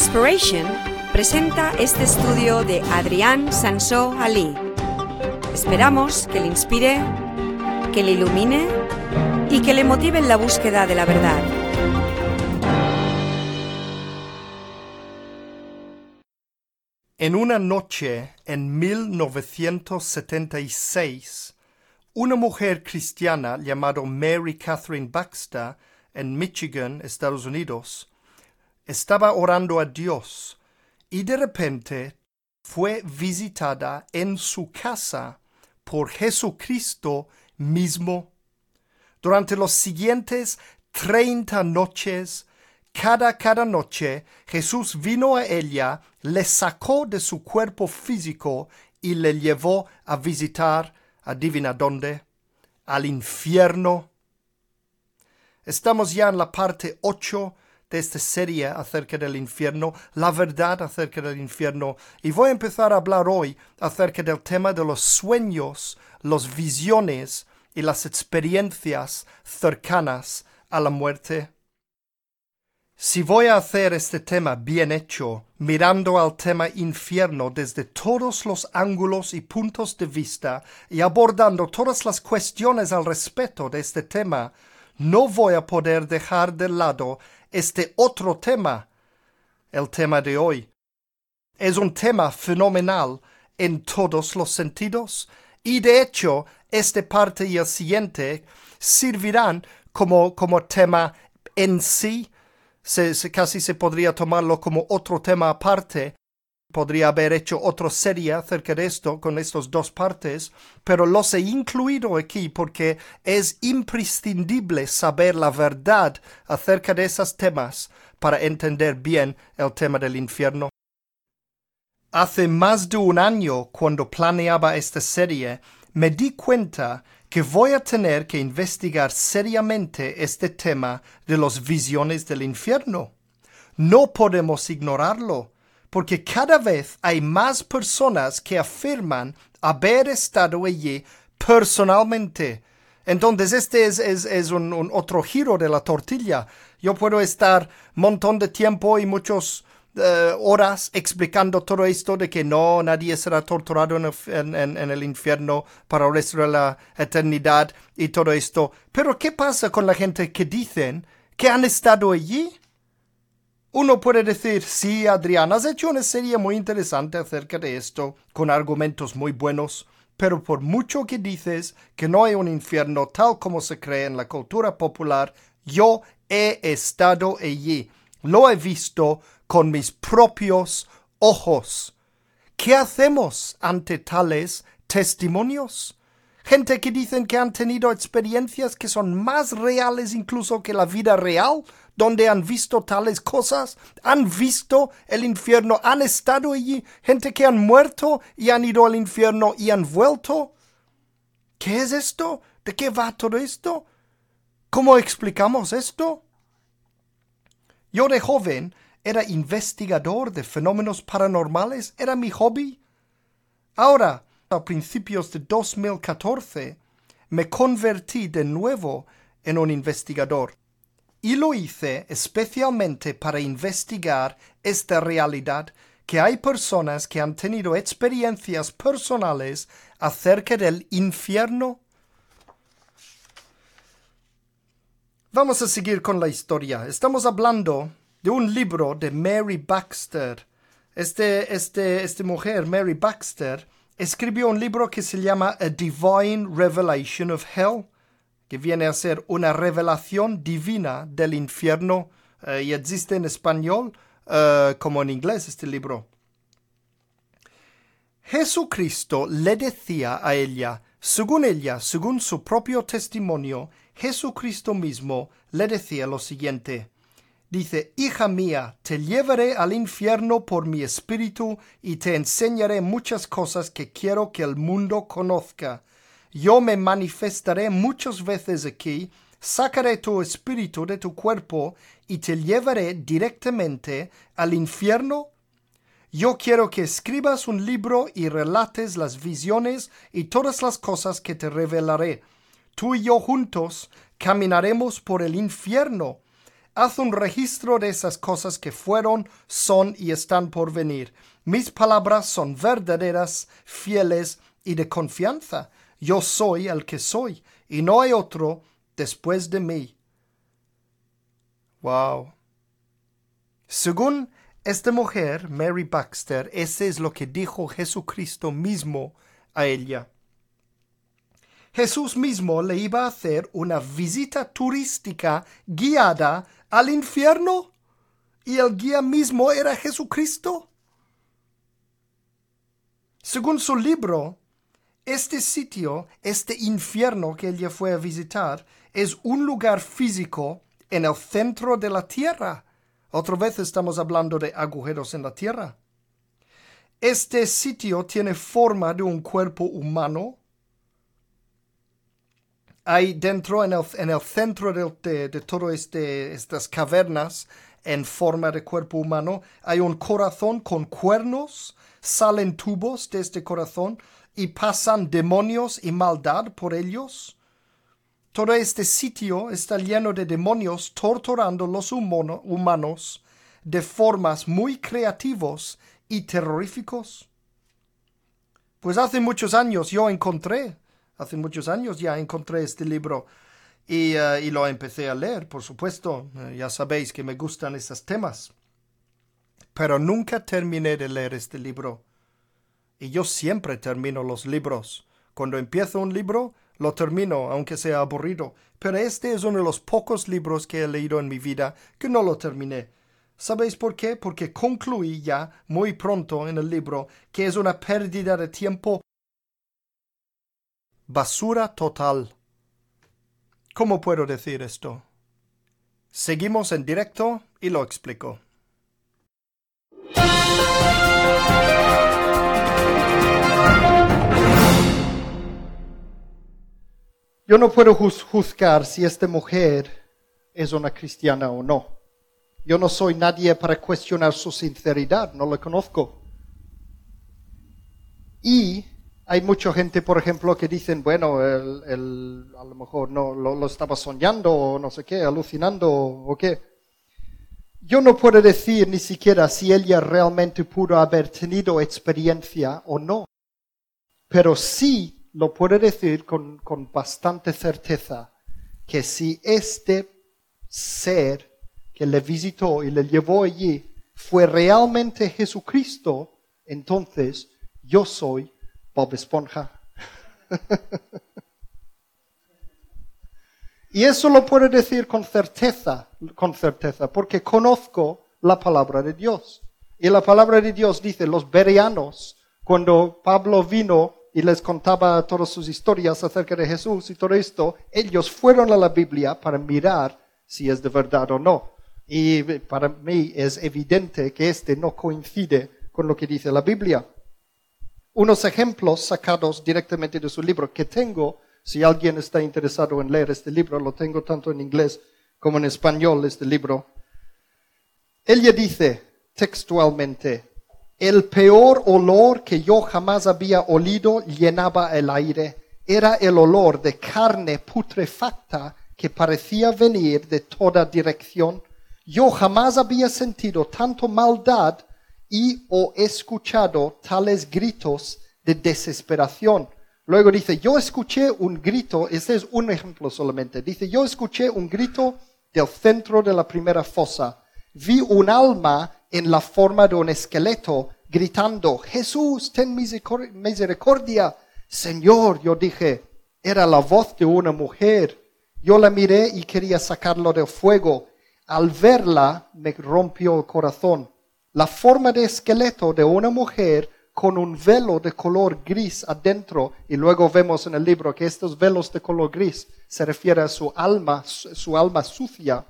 Inspiration presenta este estudio de Adrián Sansó Ali. Esperamos que le inspire, que le ilumine y que le motive en la búsqueda de la verdad. En una noche en 1976, una mujer cristiana llamada Mary Catherine Baxter en Michigan, Estados Unidos, estaba orando a Dios y de repente fue visitada en su casa por Jesucristo mismo. Durante los siguientes treinta noches, cada cada noche Jesús vino a ella, le sacó de su cuerpo físico y le llevó a visitar, adivina dónde, al infierno. Estamos ya en la parte 8 de esta serie acerca del infierno, la verdad acerca del infierno, y voy a empezar a hablar hoy acerca del tema de los sueños, las visiones y las experiencias cercanas a la muerte. Si voy a hacer este tema bien hecho, mirando al tema infierno desde todos los ángulos y puntos de vista y abordando todas las cuestiones al respecto de este tema, no voy a poder dejar de lado este otro tema, el tema de hoy. Es un tema fenomenal en todos los sentidos y de hecho esta parte y el siguiente servirán como, como tema en sí se, casi se podría tomarlo como otro tema aparte. Podría haber hecho otra serie acerca de esto con estas dos partes, pero los he incluido aquí porque es imprescindible saber la verdad acerca de esos temas para entender bien el tema del infierno. Hace más de un año, cuando planeaba esta serie, me di cuenta que voy a tener que investigar seriamente este tema de las visiones del infierno. No podemos ignorarlo, porque cada vez hay más personas que afirman haber estado allí personalmente. Entonces este es, un, un, otro giro de la tortilla. Yo puedo estar un montón de tiempo y muchos eh, horas explicando todo esto de que no, nadie será torturado en el, infierno para el resto de la eternidad y todo esto. Pero ¿qué pasa con la gente que dicen que han estado allí? Uno puede decir, sí, Adrián, has hecho una serie muy interesante acerca de esto, con argumentos muy buenos, pero por mucho que dices que no hay un infierno tal como se cree en la cultura popular, yo he estado allí, lo he visto, con mis propios ojos. ¿Qué hacemos ante tales testimonios? Gente que dicen que han tenido experiencias que son más reales incluso que la vida real, donde han visto tales cosas, han visto el infierno, han estado allí, gente que han muerto y han ido al infierno y han vuelto. ¿Qué es esto? ¿De qué va todo esto? ¿Cómo explicamos esto? Yo de joven era investigador de fenómenos paranormales, era mi hobby. Ahora, a principios de 2014, me convertí de nuevo en un investigador. Y lo hice especialmente para investigar esta realidad que hay personas que han tenido experiencias personales acerca del infierno. Vamos a seguir con la historia. Estamos hablando de un libro de Mary Baxter. Este, este, esta mujer, Mary Baxter, escribió un libro que se llama A Divine Revelation of Hell, que viene a ser una revelación divina del infierno eh, y existe en español eh, como en inglés este libro. Jesucristo le decía a ella, según ella, según su propio testimonio, Jesucristo mismo le decía lo siguiente, Dice, Hija mía, te llevaré al infierno por mi espíritu y te enseñaré muchas cosas que quiero que el mundo conozca. Yo me manifestaré muchas veces aquí, sacaré tu espíritu de tu cuerpo y te llevaré directamente al infierno. Yo quiero que escribas un libro y relates las visiones y todas las cosas que te revelaré. Tú y yo juntos caminaremos por el infierno haz un registro de esas cosas que fueron, son y están por venir. Mis palabras son verdaderas, fieles y de confianza. Yo soy el que soy, y no hay otro después de mí. Wow. Según esta mujer, Mary Baxter, ese es lo que dijo Jesucristo mismo a ella. Jesús mismo le iba a hacer una visita turística guiada al infierno y el guía mismo era Jesucristo. Según su libro, este sitio, este infierno que ella fue a visitar, es un lugar físico en el centro de la tierra. Otra vez estamos hablando de agujeros en la tierra. Este sitio tiene forma de un cuerpo humano. Hay dentro, en el, en el centro de, de, todas este, estas cavernas, en forma de cuerpo humano, hay un corazón con cuernos, salen tubos de este corazón y pasan demonios y maldad por ellos. Todo este sitio está lleno de demonios torturando los humanos de formas muy creativos y terroríficos. Pues hace muchos años yo encontré, hace muchos años ya encontré este libro y, eh, lo empecé a leer, por supuesto. Eh, ya sabéis que me gustan estos temas. Pero nunca terminé de leer este libro. Y yo siempre termino los libros. Cuando empiezo un libro, lo termino, aunque sea aburrido, pero este es uno de los pocos libros que he leído en mi vida que no lo terminé. ¿Sabéis por qué? Porque concluí ya muy pronto en el libro que es una pérdida de tiempo basura total. ¿Cómo puedo decir esto? Seguimos en directo y lo explico. Yo no puedo juzgar si esta mujer es una cristiana o no. Yo no soy nadie para cuestionar su sinceridad, no la conozco. Y hay mucha gente, por ejemplo, que dicen, bueno, él, a lo mejor no lo, estaba soñando o no sé qué, alucinando o qué. Yo no puedo decir ni siquiera si ella realmente pudo haber tenido experiencia o no, pero sí lo puede decir con, bastante certeza que si este ser que le visitó y le llevó allí fue realmente Jesucristo, entonces yo soy Bob Esponja. y eso lo puede decir con certeza, con certeza, porque conozco la palabra de Dios. Y la palabra de Dios dice, los bereanos, cuando Pablo vino y les contaba todas sus historias acerca de Jesús y todo esto, ellos fueron a la Biblia para mirar si es de verdad o no. Y para mí es evidente que este no coincide con lo que dice la Biblia. Unos ejemplos sacados directamente de su libro que tengo, si alguien está interesado en leer este libro, lo tengo tanto en inglés como en español, este libro. Ella dice textualmente, el peor olor que yo jamás había olido llenaba el aire. Era el olor de carne putrefacta que parecía venir de toda dirección. Yo jamás había sentido tanto maldad y o escuchado tales gritos de desesperación. Luego dice, yo escuché un grito, este es un ejemplo solamente, dice, yo escuché un grito del centro de la primera fosa. Vi un alma en la forma de un esqueleto, gritando, Jesús, ten misericordia. Señor, yo dije, era la voz de una mujer. Yo la miré y quería sacarlo del fuego. Al verla me rompió el corazón. La forma de esqueleto de una mujer con un velo de color gris adentro, y luego vemos en el libro que estos velos de color gris se refiere a su alma, su alma sucia.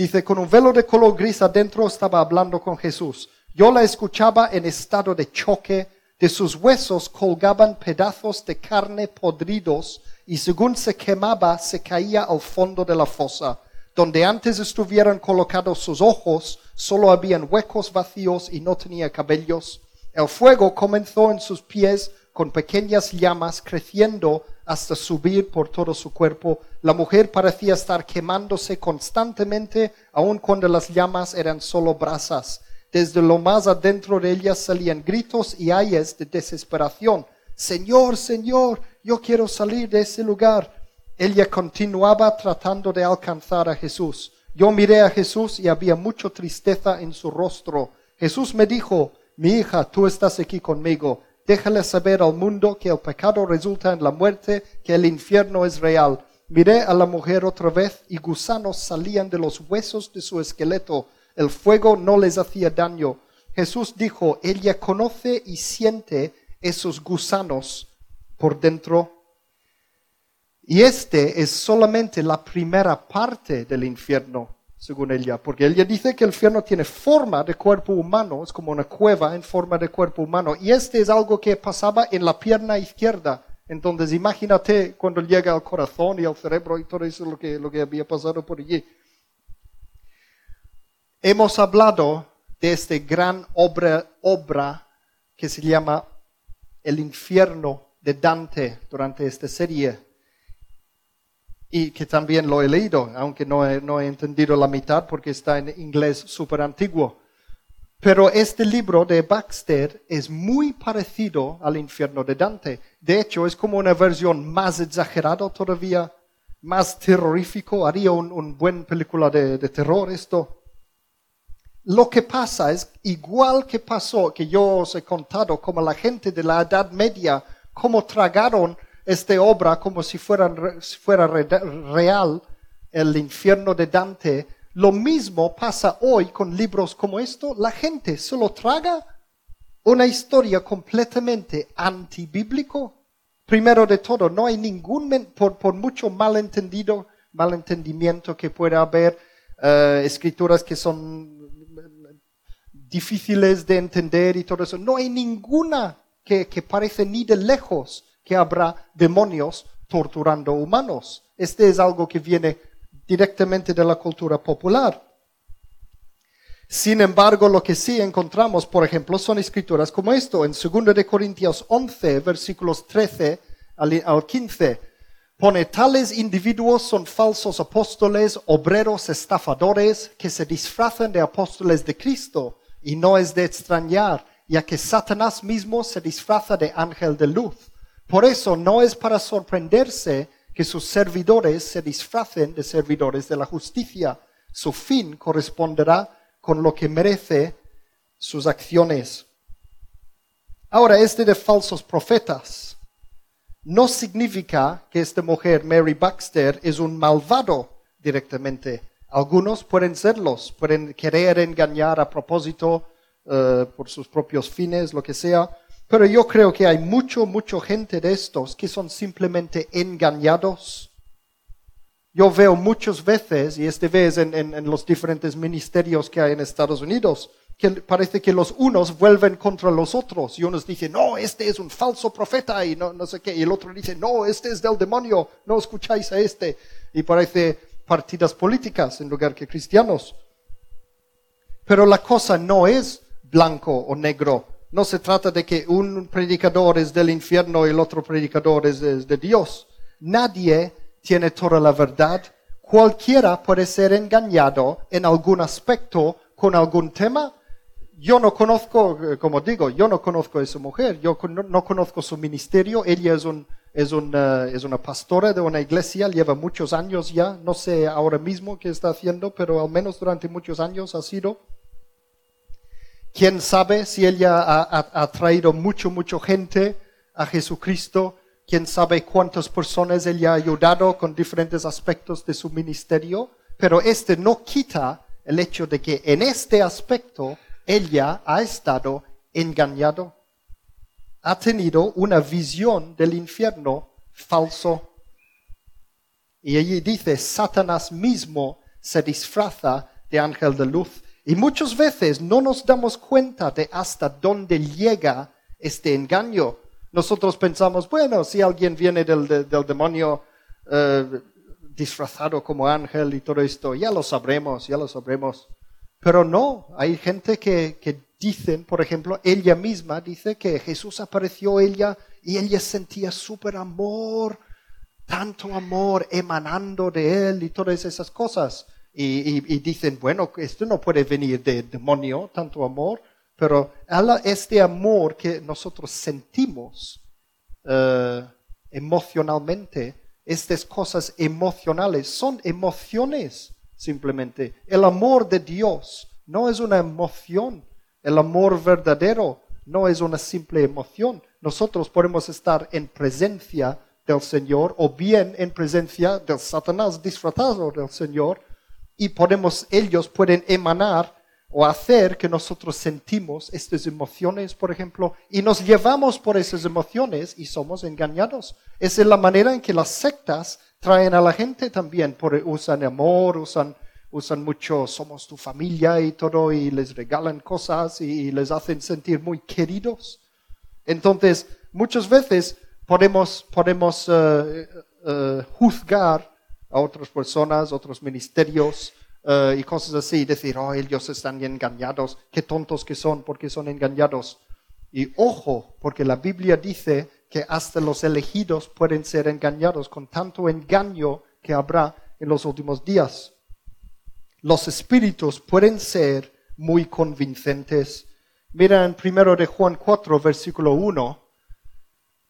Dice, con un velo de color gris adentro estaba hablando con Jesús. Yo la escuchaba en estado de choque, de sus huesos colgaban pedazos de carne podridos y según se quemaba se caía al fondo de la fosa. Donde antes estuvieran colocados sus ojos, solo habían huecos vacíos y no tenía cabellos. El fuego comenzó en sus pies con pequeñas llamas creciendo hasta subir por todo su cuerpo. La mujer parecía estar quemándose constantemente, aun cuando las llamas eran solo brasas. Desde lo más adentro de ella salían gritos y ayes de desesperación. Señor, Señor, yo quiero salir de ese lugar. Ella continuaba tratando de alcanzar a Jesús. Yo miré a Jesús y había mucha tristeza en su rostro. Jesús me dijo, mi hija, tú estás aquí conmigo Déjale saber al mundo que el pecado resulta en la muerte, que el infierno es real. Miré a la mujer otra vez y gusanos salían de los huesos de su esqueleto. El fuego no les hacía daño. Jesús dijo, ella conoce y siente esos gusanos por dentro. Y este es solamente la primera parte del infierno según ella, porque ella dice que el infierno tiene forma de cuerpo humano, es como una cueva en forma de cuerpo humano, y este es algo que pasaba en la pierna izquierda. Entonces imagínate cuando llega al corazón y al cerebro y todo eso lo que, lo que había pasado por allí. Hemos hablado de esta gran obra, obra que se llama El infierno de Dante durante esta serie y que también lo he leído, aunque no he, no he entendido la mitad porque está en inglés súper antiguo. Pero este libro de Baxter es muy parecido al infierno de Dante. De hecho, es como una versión más exagerada todavía, más terrorífico. Haría un, un buen película de, de terror esto. Lo que pasa es igual que pasó, que yo os he contado, como la gente de la Edad Media, cómo tragaron esta obra como si fuera, fuera real, el infierno de Dante, lo mismo pasa hoy con libros como esto. La gente solo traga una historia completamente antibíblico. Primero de todo, no hay ningún, por, por mucho malentendido, malentendimiento que pueda haber, eh, escrituras que son difíciles de entender y todo eso, no hay ninguna que, que parece ni de lejos que habrá demonios torturando humanos. Este es algo que viene directamente de la cultura popular. Sin embargo, lo que sí encontramos, por ejemplo, son escrituras como esto, en 2 de Corintios 11, versículos 13 al 15. Pone, tales individuos son falsos apóstoles, obreros estafadores, que se disfrazan de apóstoles de Cristo, y no es de extrañar, ya que Satanás mismo se disfraza de ángel de luz. Por eso no es para sorprenderse que sus servidores se disfracen de servidores de la justicia. Su fin corresponderá con lo que merece sus acciones. Ahora, este de falsos profetas no significa que esta mujer, Mary Baxter, es un malvado directamente. Algunos pueden serlos, pueden querer engañar a propósito eh, por sus propios fines, lo que sea. Pero yo creo que hay mucho, mucho gente de estos que son simplemente engañados. Yo veo muchas veces, y este vez en, en, los diferentes ministerios que hay en Estados Unidos, que parece que los unos vuelven contra los otros. Y unos dicen, no, este es un falso profeta, y no, no sé qué. Y el otro dice, no, este es del demonio, no escucháis a este. Y parece partidas políticas en lugar que cristianos. Pero la cosa no es blanco o negro no se trata de que un predicador es del infierno y el otro predicador es, de Dios. Nadie tiene toda la verdad. Cualquiera puede ser engañado en algún aspecto con algún tema. Yo no conozco, eh, como digo, yo no conozco a esa mujer, yo no, conozco su ministerio. Ella una, es una pastora de una iglesia, lleva muchos años ya, no sé ahora mismo qué está haciendo, pero al menos durante muchos años ha sido. ¿Quién sabe si ella ha, traído mucho, mucho gente a Jesucristo? ¿Quién sabe cuántas personas ella ha ayudado con diferentes aspectos de su ministerio? Pero este no quita el hecho de que en este aspecto ella ha estado engañado. Ha tenido una visión del infierno falso. Y allí dice, Satanás mismo se disfraza de ángel de luz. Y muchas veces no nos damos cuenta de hasta dónde llega este engaño. Nosotros pensamos, bueno, si alguien viene del, demonio eh, disfrazado como ángel y todo esto, ya lo sabremos, ya lo sabremos. Pero no, hay gente que, que dicen, por ejemplo, ella misma dice que Jesús apareció ella y ella sentía súper amor tanto amor emanando de él y todas esas cosas. Y, dicen, bueno, esto no puede venir de demonio, tanto amor, pero este amor que nosotros sentimos eh, emocionalmente, estas cosas emocionales son emociones simplemente. El amor de Dios no es una emoción. El amor verdadero no es una simple emoción. Nosotros podemos estar en presencia del Señor o bien en presencia del Satanás disfrazado del Señor y podemos, ellos pueden emanar o hacer que nosotros sentimos estas emociones, por ejemplo, y nos llevamos por esas emociones y somos engañados. Esa es la manera en que las sectas traen a la gente también, por, usan amor, usan, usan mucho, somos tu familia y todo, y les regalan cosas y, les hacen sentir muy queridos. Entonces, muchas veces podemos, podemos eh, juzgar a otras personas, otros ministerios eh, y cosas así, decir, oh, ellos están engañados, qué tontos que son porque son engañados. Y ojo, porque la Biblia dice que hasta los elegidos pueden ser engañados con tanto engaño que habrá en los últimos días. Los espíritus pueden ser muy convincentes. Mira en primero de Juan 4, versículo 1.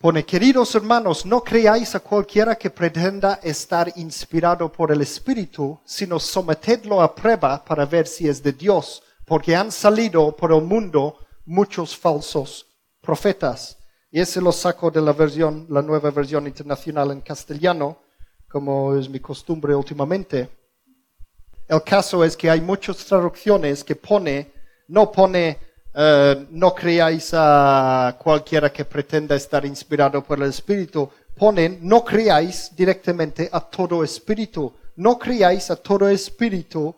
Pone, queridos hermanos, no creáis a cualquiera que pretenda estar inspirado por el Espíritu, sino sometedlo a prueba para ver si es de Dios, porque han salido por el mundo muchos falsos profetas. Y ese lo saco de la versión, la nueva versión internacional en castellano, como es mi costumbre últimamente. El caso es que hay muchas traducciones que pone, no pone, eh, no creáis a cualquiera que pretenda estar inspirado por el Espíritu, ponen, no creáis directamente a todo espíritu, no creáis a todo espíritu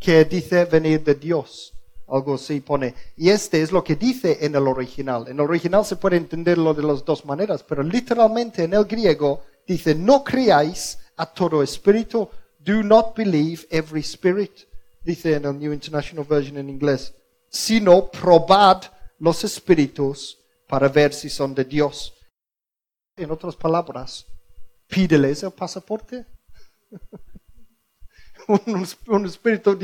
que dice venir de Dios. Algo así pone. Y este es lo que dice en el original. En el original se puede entenderlo de las dos maneras, pero literalmente en el griego dice, no creáis a todo espíritu, do not believe every spirit, dice en el New International Version en inglés, sino probad los espíritus para ver si son de Dios. En otras palabras, pídeles el pasaporte. un, un espíritu,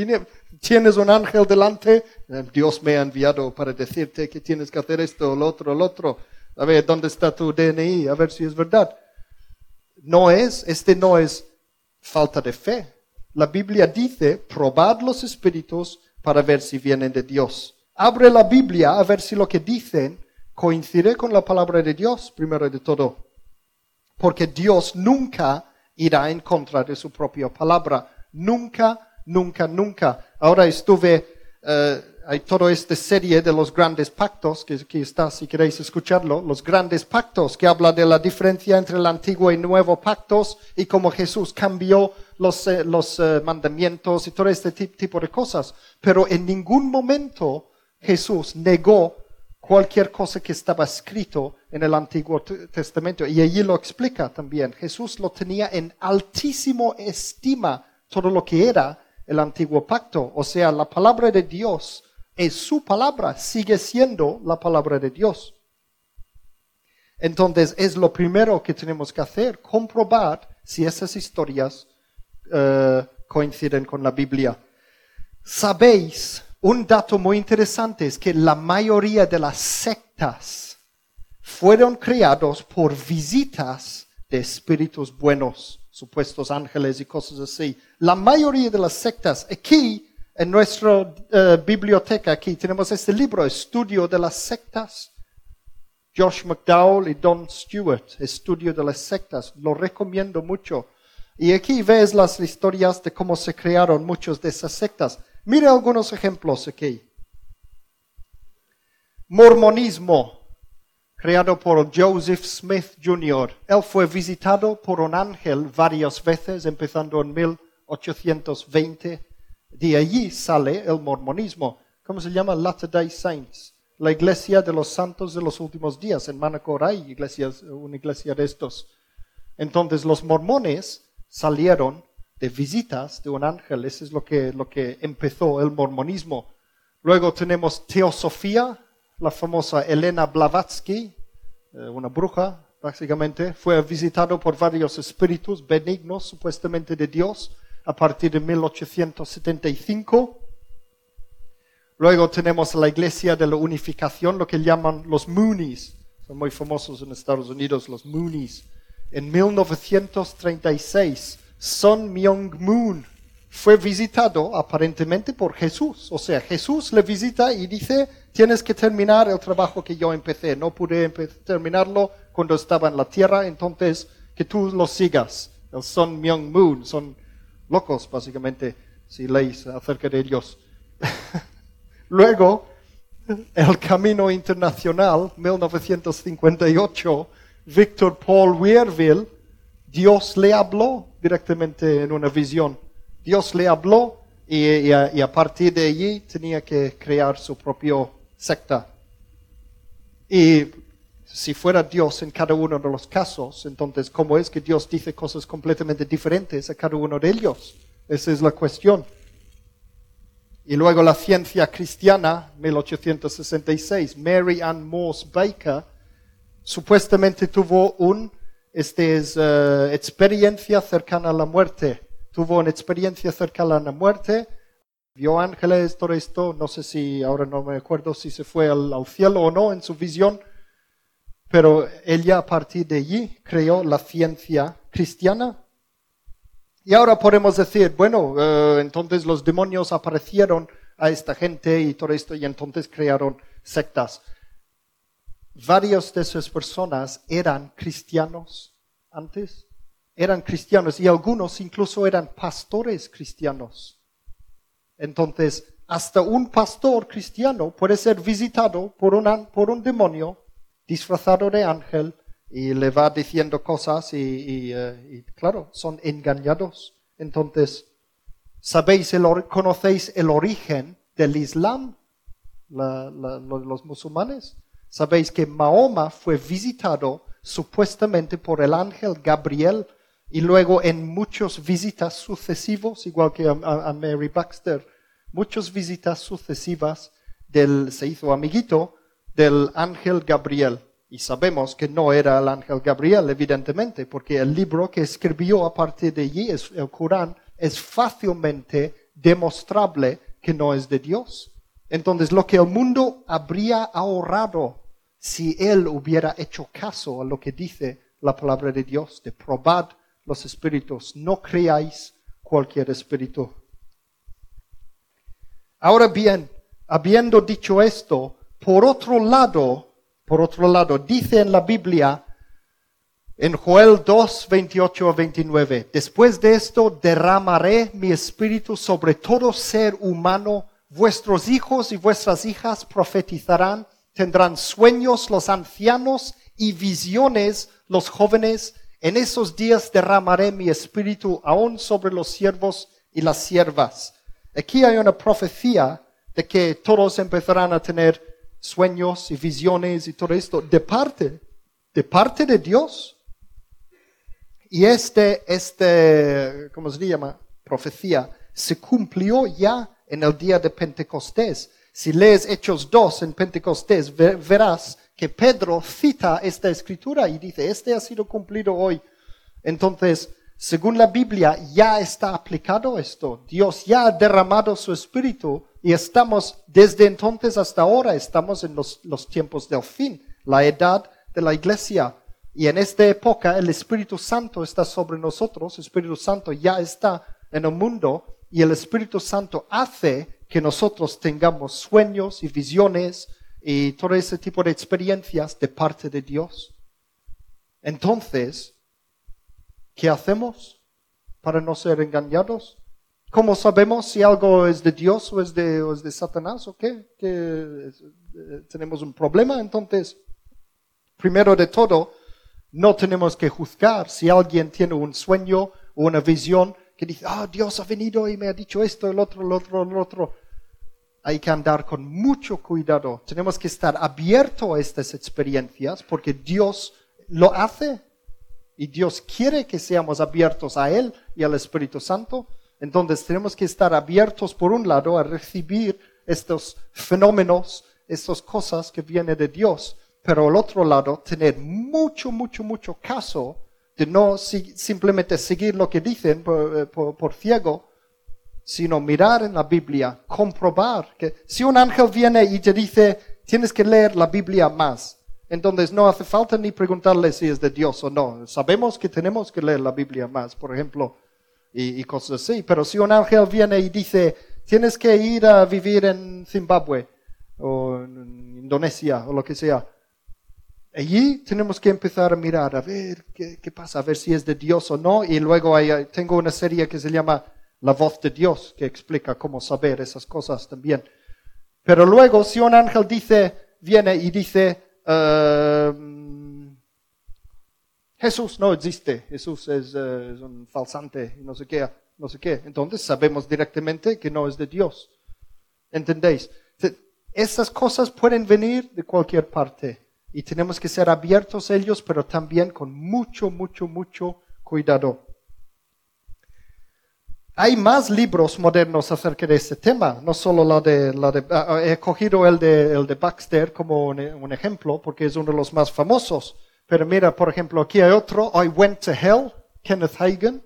tienes un ángel delante, Dios me ha enviado para decirte que tienes que hacer esto, lo otro, lo otro. A ver, ¿dónde está tu DNI? A ver si es verdad. No es, este no es falta de fe. La Biblia dice, probad los espíritus para ver si vienen de Dios. Abre la Biblia a ver si lo que dicen coincide con la palabra de Dios, primero de todo. Porque Dios nunca irá en contra de su propia palabra. Nunca, nunca, nunca. Ahora estuve, eh, hay toda esta serie de los grandes pactos, que aquí está si queréis escucharlo, los grandes pactos, que habla de la diferencia entre el antiguo y nuevo pactos y cómo Jesús cambió los, eh, eh, mandamientos y todo este ti- tipo de cosas. Pero en ningún momento Jesús negó cualquier cosa que estaba escrito en el Antiguo Testamento. Y allí lo explica también. Jesús lo tenía en altísimo estima todo lo que era el antiguo pacto. O sea, la palabra de Dios es su palabra, sigue siendo la palabra de Dios. Entonces es lo primero que tenemos que hacer, comprobar si esas historias eh, coinciden con la Biblia. Sabéis, un dato muy interesante es que la mayoría de las sectas fueron creados por visitas de espíritus buenos, supuestos ángeles y cosas así. La mayoría de las sectas, aquí en nuestra eh, biblioteca, aquí tenemos este libro, Estudio de las sectas. Josh McDowell y Don Stewart, Estudio de las sectas, lo recomiendo mucho. Y aquí ves las historias de cómo se crearon muchas de esas sectas. Mira algunos ejemplos aquí. Mormonismo, creado por Joseph Smith Jr. Él fue visitado por un ángel varias veces, empezando en 1820. De allí sale el mormonismo. ¿Cómo se llama? Latter-day Saints. La iglesia de los santos de los últimos días. En Manacor hay iglesias, una iglesia de estos. Entonces los mormones salieron de visitas de un ángel. Eso es lo que, lo que empezó el mormonismo. Luego tenemos teosofía, la famosa Elena Blavatsky, eh, una bruja básicamente. Fue visitado por varios espíritus benignos, supuestamente de Dios, a partir de 1875. Luego tenemos la Iglesia de la Unificación, lo que llaman los Moonies. Son muy famosos en Estados Unidos los Moonies. En 1936, Sun Myung Moon fue visitado aparentemente por Jesús. O sea, Jesús le visita y dice, tienes que terminar el trabajo que yo empecé. No pude terminarlo cuando estaba en la tierra, entonces que tú lo sigas. El Sun Myung Moon son locos, básicamente, si leéis acerca de ellos. Luego, el Camino Internacional, 1958, Victor Paul Weirville, Dios le habló directamente en una visión. Dios le habló y, a, partir de allí tenía que crear su propio secta. Y si fuera Dios en cada uno de los casos, entonces, ¿cómo es que Dios dice cosas completamente diferentes a cada uno de ellos? Esa es la cuestión. Y luego la ciencia cristiana, 1866, Mary Ann Morse Baker, supuestamente tuvo una este eh, experiencia cercana a la muerte. Tuvo una experiencia cercana a la muerte, vio ángeles, todo esto, no sé si, ahora no me acuerdo si se fue al, cielo o no en su visión, pero ella a partir de allí creó la ciencia cristiana y ahora podemos decir, bueno, eh, entonces los demonios aparecieron a esta gente y todo esto y entonces crearon sectas. Varias de esas personas eran cristianos antes, eran cristianos y algunos incluso eran pastores cristianos. Entonces, hasta un pastor cristiano puede ser visitado por, por un demonio disfrazado de ángel y le va diciendo cosas y, eh, claro, son engañados. Entonces, ¿sabéis, el, conocéis el origen del Islam? los musulmanes. Sabéis que Mahoma fue visitado supuestamente por el ángel Gabriel y luego en muchas visitas sucesivas, igual que a, Mary Baxter, muchas visitas sucesivas del, se hizo amiguito del ángel Gabriel. Y sabemos que no era el ángel Gabriel, evidentemente, porque el libro que escribió a partir de allí, el Corán, es fácilmente demostrable que no es de Dios. Entonces, lo que el mundo habría ahorrado si él hubiera hecho caso a lo que dice la palabra de Dios, de probad los espíritus, no creáis cualquier espíritu. Ahora bien, habiendo dicho esto, por otro lado, por otro lado, dice en la Biblia, en Joel 2, 28 a 29, después de esto derramaré mi espíritu sobre todo ser humano, vuestros hijos y vuestras hijas profetizarán, tendrán sueños los ancianos y visiones los jóvenes. En esos días derramaré mi espíritu aún sobre los siervos y las siervas. Aquí hay una profecía de que todos empezarán a tener sueños y visiones y todo esto de parte, de parte de Dios. Y este, este, ¿cómo se llama? Profecía se cumplió ya en el día de Pentecostés. Si lees Hechos 2 en Pentecostés, verás que Pedro cita esta escritura y dice, este ha sido cumplido hoy. Entonces, según la Biblia, ya está aplicado esto. Dios ya ha derramado su espíritu y estamos, desde entonces hasta ahora, estamos en los, tiempos del fin, la edad de la iglesia. Y en esta época el Espíritu Santo está sobre nosotros, el Espíritu Santo ya está en el mundo y el Espíritu Santo hace que nosotros tengamos sueños y visiones y todo ese tipo de experiencias de parte de Dios. Entonces, ¿qué hacemos para no ser engañados? ¿Cómo sabemos si algo es de Dios o es de, Satanás o qué? Tenemos un problema. Entonces, primero de todo, no tenemos que juzgar si alguien tiene un sueño o una visión que dice, ah, Dios ha venido y me ha dicho esto, el otro, el otro, el otro. Hay que andar con mucho cuidado. Tenemos que estar abiertos a estas experiencias porque Dios lo hace y Dios quiere que seamos abiertos a Él y al Espíritu Santo. Entonces tenemos que estar abiertos, por un lado, a recibir estos fenómenos, estas cosas que vienen de Dios. pero al otro lado tener mucho, mucho, mucho caso de no si- simplemente seguir lo que dicen por, eh, por ciego, sino mirar en la Biblia, comprobar que si un ángel viene y te dice, tienes que leer la Biblia más, entonces no hace falta ni preguntarle si es de Dios o no. Sabemos que tenemos que leer la Biblia más, por ejemplo, y, y cosas así. Pero si un ángel viene y dice, tienes que ir a vivir en Zimbabue o en Indonesia o lo que sea, allí tenemos que empezar a mirar, a ver qué, pasa, a ver si es de Dios o no. Y luego tengo una serie que se llama La voz de Dios, que explica cómo saber esas cosas también. Pero luego, si un ángel dice, viene y dice, ehm, Jesús no existe, Jesús es, eh, es un falsante, no sé qué, no sé qué. Entonces sabemos directamente que no es de Dios. ¿Entendéis? Te- Esas cosas pueden venir de cualquier parte y tenemos que ser abiertos a ellos, pero también con mucho, mucho, mucho cuidado. Hay más libros modernos acerca de este tema, no solo la de, la de ah, ah, he cogido el de, el de Baxter como un, un ejemplo porque es uno de los más famosos. Pero mira, por ejemplo, aquí hay otro, I Went to Hell, Kenneth Hagen,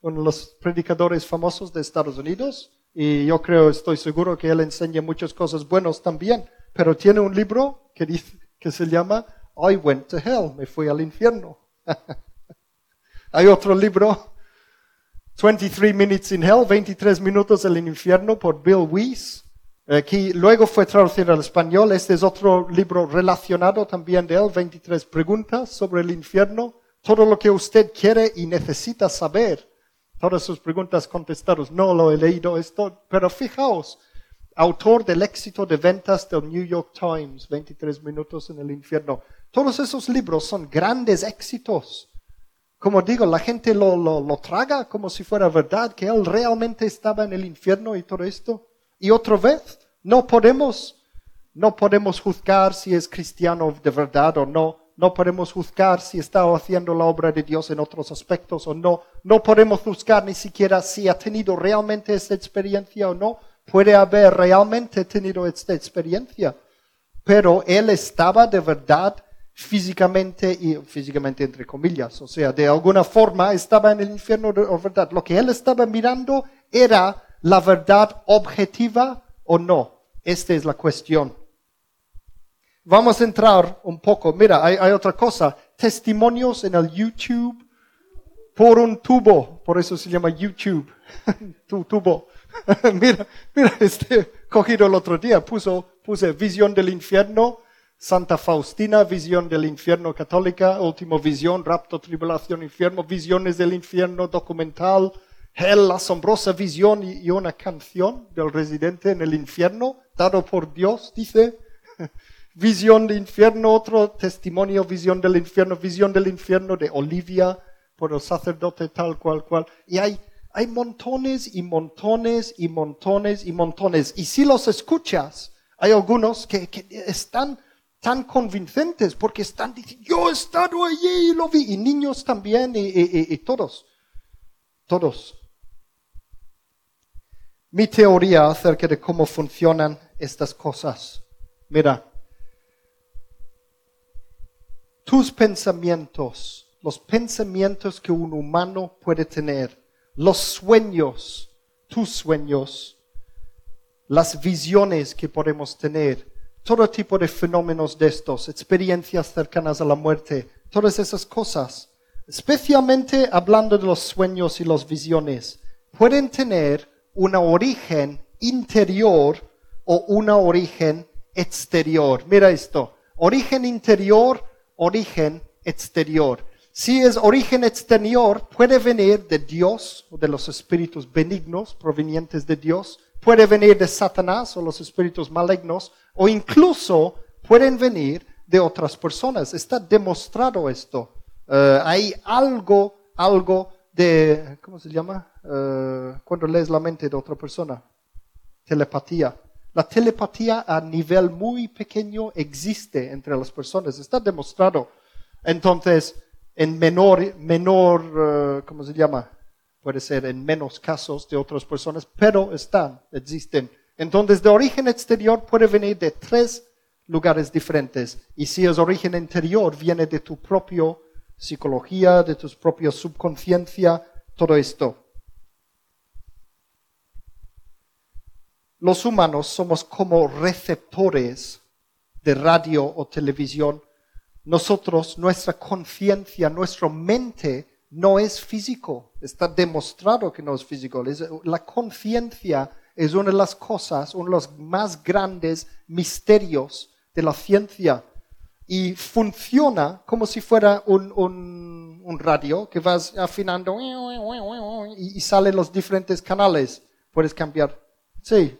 uno de los predicadores famosos de Estados Unidos. Y yo creo, estoy seguro que él enseña muchas cosas buenas también. Pero tiene un libro que, dice, que se llama I Went to Hell, me fui al infierno. hay otro libro 23 Minutes in Hell, 23 minutos en el infierno por Bill Weiss. Aquí luego fue traducido al español. Este es otro libro relacionado también de él, 23 preguntas sobre el infierno. Todo lo que usted quiere y necesita saber. Todas sus preguntas contestadas. No lo he leído esto, pero fijaos. Autor del éxito de ventas del New York Times, 23 minutos en el infierno. Todos esos libros son grandes éxitos. Como digo, la gente lo, lo, lo traga como si fuera verdad, que él realmente estaba en el infierno y todo esto. Y otra vez, no podemos, no podemos juzgar si es cristiano de verdad o no. No podemos juzgar si está haciendo la obra de Dios en otros aspectos o no. No podemos juzgar ni siquiera si ha tenido realmente esta experiencia o no. Puede haber realmente tenido esta experiencia. Pero él estaba de verdad físicamente y físicamente entre comillas, o sea, de alguna forma estaba en el infierno de verdad. Lo que él estaba mirando era la verdad objetiva o no. Esta es la cuestión. Vamos a entrar un poco. Mira, hay, hay otra cosa. Testimonios en el YouTube por un tubo. Por eso se llama YouTube. tu tubo. mira, mira, este cogido el otro día. Puso, puse visión del infierno. Santa Faustina, visión del infierno católica, último visión, rapto, tribulación, infierno, visiones del infierno, documental, Hell, asombrosa visión y, una canción del residente en el infierno, dado por Dios, dice. visión del infierno, otro testimonio, visión del infierno, visión del infierno de Olivia, por el sacerdote tal cual cual. Y hay, hay montones y montones y montones y montones. Y si los escuchas, hay algunos que, que están tan convincentes porque están diciendo, yo he estado allí y lo vi. Y niños también y, y- todos. Todos. Mi teoría acerca de cómo funcionan estas cosas. Mira, tus pensamientos, los pensamientos que un humano puede tener, los sueños, tus sueños, las visiones que podemos tener, todo tipo de fenómenos de estos, experiencias cercanas a la muerte, todas esas cosas, especialmente hablando de los sueños y las visiones, pueden tener un origen interior o un origen exterior. Mira esto, origen interior, origen exterior. Si es origen exterior, puede venir de Dios o de los espíritus benignos provenientes de Dios, puede venir de Satanás o los espíritus malignos, o incluso pueden venir de otras personas. Está demostrado esto. Eh, hay algo, algo de, ¿cómo se llama? Eh, cuando lees la mente de otra persona. Telepatía. La telepatía a nivel muy pequeño existe entre las personas. Está demostrado. Entonces, en menor, menor, eh, ¿cómo se llama? Puede ser en menos casos de otras personas, pero están, existen. Entonces, de origen exterior puede venir de tres lugares diferentes. Y si es origen interior, viene de tu propia psicología, de tu propia subconsciencia, todo esto. Los humanos somos como receptores de radio o televisión. Nosotros, nuestra conciencia, nuestra mente no es físico. Está demostrado que no es físico. La conciencia es una de las cosas, uno de los más grandes misterios de la ciencia. Y funciona como si fuera un, un, radio que vas afinando y, salen los diferentes canales. Puedes cambiar. Sí,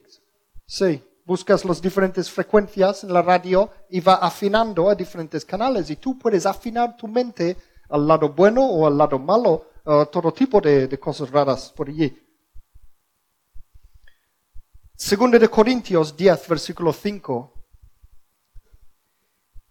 sí. Buscas las diferentes frecuencias en la radio y va afinando a diferentes canales. Y tú puedes afinar tu mente al lado bueno o al lado malo, todo tipo de, de cosas raras por allí. Segundo de Corintios 10, versículo 5.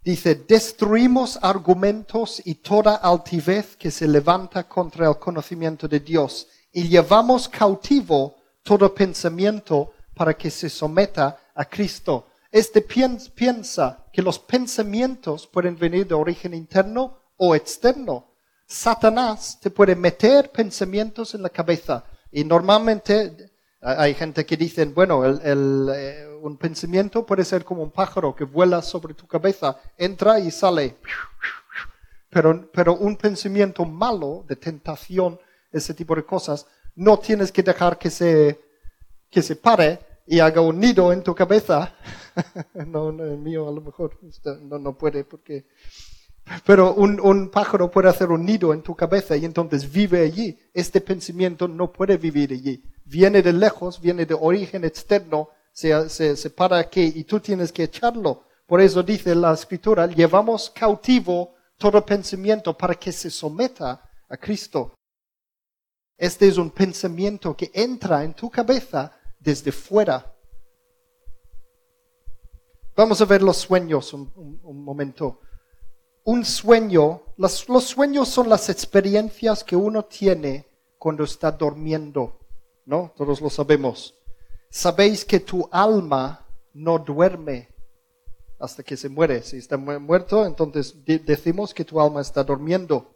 Dice, destruimos argumentos y toda altivez que se levanta contra el conocimiento de Dios y llevamos cautivo todo pensamiento para que se someta a Cristo. Este piensa que los pensamientos pueden venir de origen interno o externo. Satanás te puede meter pensamientos en la cabeza y normalmente hay gente que dice, bueno, eh, un pensamiento puede ser como un pájaro que vuela sobre tu cabeza, entra y sale. Pero, pero un pensamiento malo de tentación, ese tipo de cosas, no tienes que dejar que se, que se pare y haga un nido en tu cabeza. no, no, el mío a lo mejor no, no puede porque pero un, un, pájaro puede hacer un nido en tu cabeza y entonces vive allí. Este pensamiento no puede vivir allí. Viene de lejos, viene de origen externo, se, se, se para aquí y tú tienes que echarlo. Por eso dice la escritura, llevamos cautivo todo pensamiento para que se someta a Cristo. Este es un pensamiento que entra en tu cabeza desde fuera. Vamos a ver los sueños un, un momento un sueño, los, sueños son las experiencias que uno tiene cuando está durmiendo, ¿no? Todos lo sabemos. Sabéis que tu alma no duerme hasta que se muere. Si está muerto, entonces decimos que tu alma está durmiendo.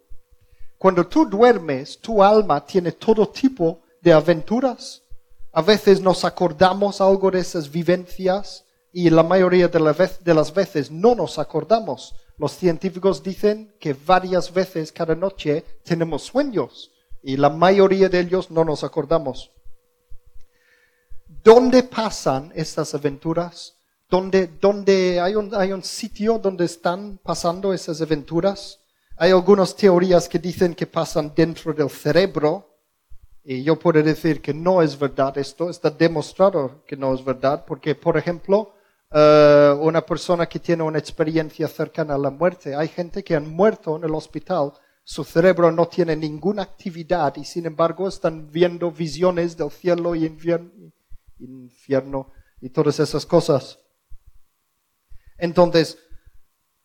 Cuando tú duermes, tu alma tiene todo tipo de aventuras. A veces nos acordamos algo de esas vivencias y la mayoría de las veces no nos acordamos. Los científicos dicen que varias veces cada noche tenemos sueños y la mayoría de ellos no nos acordamos. ¿Dónde pasan estas aventuras? ¿Dónde, dónde hay, un, hay un sitio donde están pasando esas aventuras? Hay algunas teorías que dicen que pasan dentro del cerebro y yo puedo decir que no es verdad esto, está demostrado que no es verdad, porque, por ejemplo, eh, una persona que tiene una experiencia cercana a la muerte. Hay gente que han muerto en el hospital, su cerebro no tiene ninguna actividad y sin embargo están viendo visiones del cielo y infierno, y todas esas cosas. Entonces,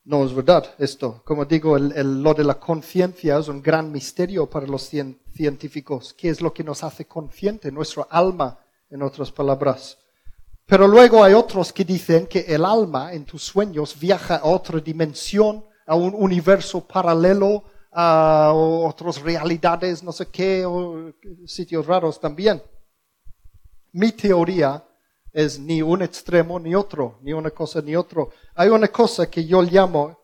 no es verdad esto. Como digo, el, lo de la conciencia es un gran misterio para los científicos. ¿Qué es lo que nos hace consciente? Nuestro alma, en otras palabras. Pero luego hay otros que dicen que el alma en tus sueños viaja a otra dimensión, a un universo paralelo, a otras realidades, no sé qué, o sitios raros también. Mi teoría es ni un extremo ni otro, ni una cosa ni otro. Hay una cosa que yo llamo,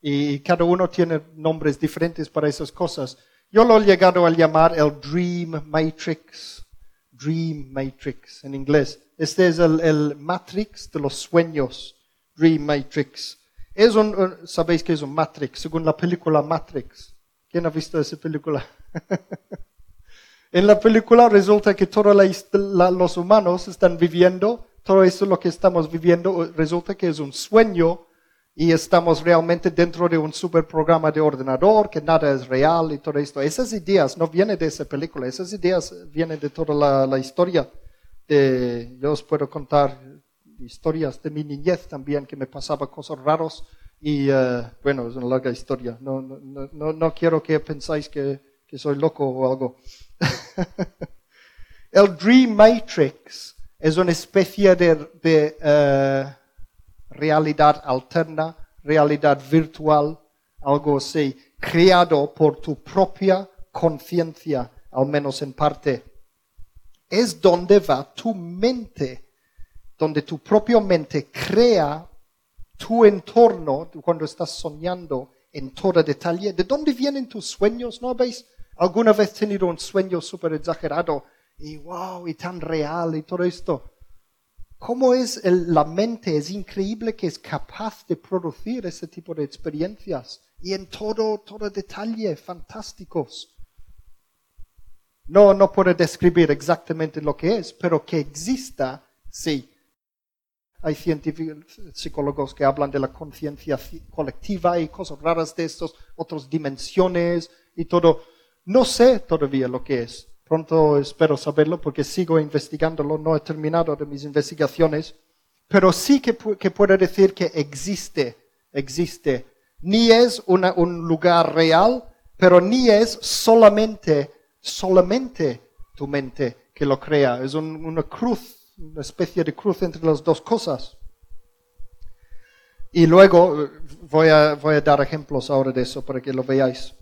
y cada uno tiene nombres diferentes para esas cosas. Yo lo he llegado a llamar el Dream Matrix. Dream Matrix en inglés. Este es el, Matrix de los sueños, Dream Matrix. Es un, ¿Sabéis qué es un Matrix? Según la película Matrix. ¿Quién ha visto esa película? en la película resulta que todos los humanos están viviendo, todo eso lo que estamos viviendo resulta que es un sueño y estamos realmente dentro de un super programa de ordenador, que nada es real y todo esto. Esas ideas no vienen de esa película, esas ideas vienen de toda la historia yo os puedo contar historias de mi niñez también, que me pasaba cosas raras y eh, bueno, es una larga historia. No, no, no, no quiero que pensáis que, que, soy loco o algo. El Dream Matrix es una especie de, uh, realidad alterna, realidad virtual, algo así, creado por tu propia conciencia, al menos en parte. Es donde va tu mente, donde tu propia mente crea tu entorno cuando estás soñando en todo detalle. ¿De dónde vienen tus sueños? ¿No habéis alguna vez tenido un sueño súper exagerado y wow, y tan real y todo esto? ¿Cómo es la mente? Es increíble que es capaz de producir ese tipo de experiencias y en todo, todo detalle, fantásticos. No, no puedo describir exactamente lo que es, pero que exista, sí. Hay científicos, psicólogos que hablan de la conciencia colectiva y cosas raras de estos, otras dimensiones y todo. No sé todavía lo que es. Pronto espero saberlo porque sigo investigándolo. No he terminado de mis investigaciones. Pero sí que, que puedo decir que existe, existe. Ni es un lugar real, pero ni es solamente, solamente tu mente que lo crea. Es una cruz una especie de cruz entre las dos cosas. Y luego eh, voy a, voy a dar ejemplos ahora de eso para que lo veáis.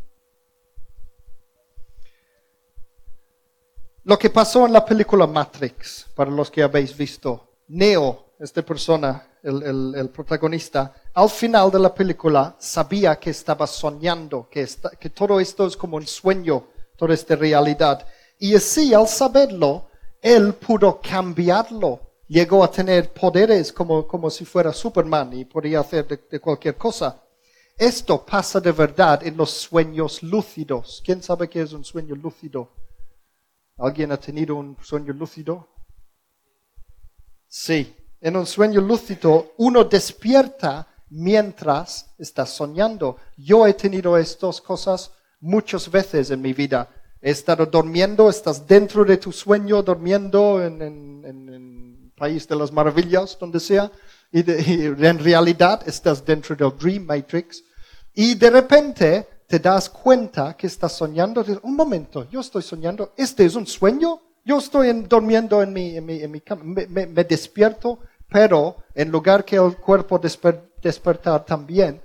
Lo que pasó en la película Matrix, para los que habéis visto, Neo, esta persona, el, el, protagonista, al final de la película sabía que estaba soñando, que, que todo esto es como un sueño, toda esta realidad. Y así, al saberlo, él pudo cambiarlo. Llegó a tener poderes como, como si fuera Superman y podía hacer de, cualquier cosa. Esto pasa de verdad en los sueños lúcidos. ¿Quién sabe qué es un sueño lúcido? ¿Alguien ha tenido un sueño lúcido? Sí. En un sueño lúcido uno despierta mientras está soñando. Yo he tenido estas cosas muchas veces en mi vida. He estado durmiendo, estás dentro de tu sueño, durmiendo en, el País de las Maravillas, donde sea, y, en realidad estás dentro del Dream Matrix, y de repente te das cuenta que estás soñando. Un momento, yo estoy soñando, ¿este es un sueño? Yo estoy durmiendo en mi, en mi, en mi cama, me, despierto, pero en lugar que el cuerpo despertar también,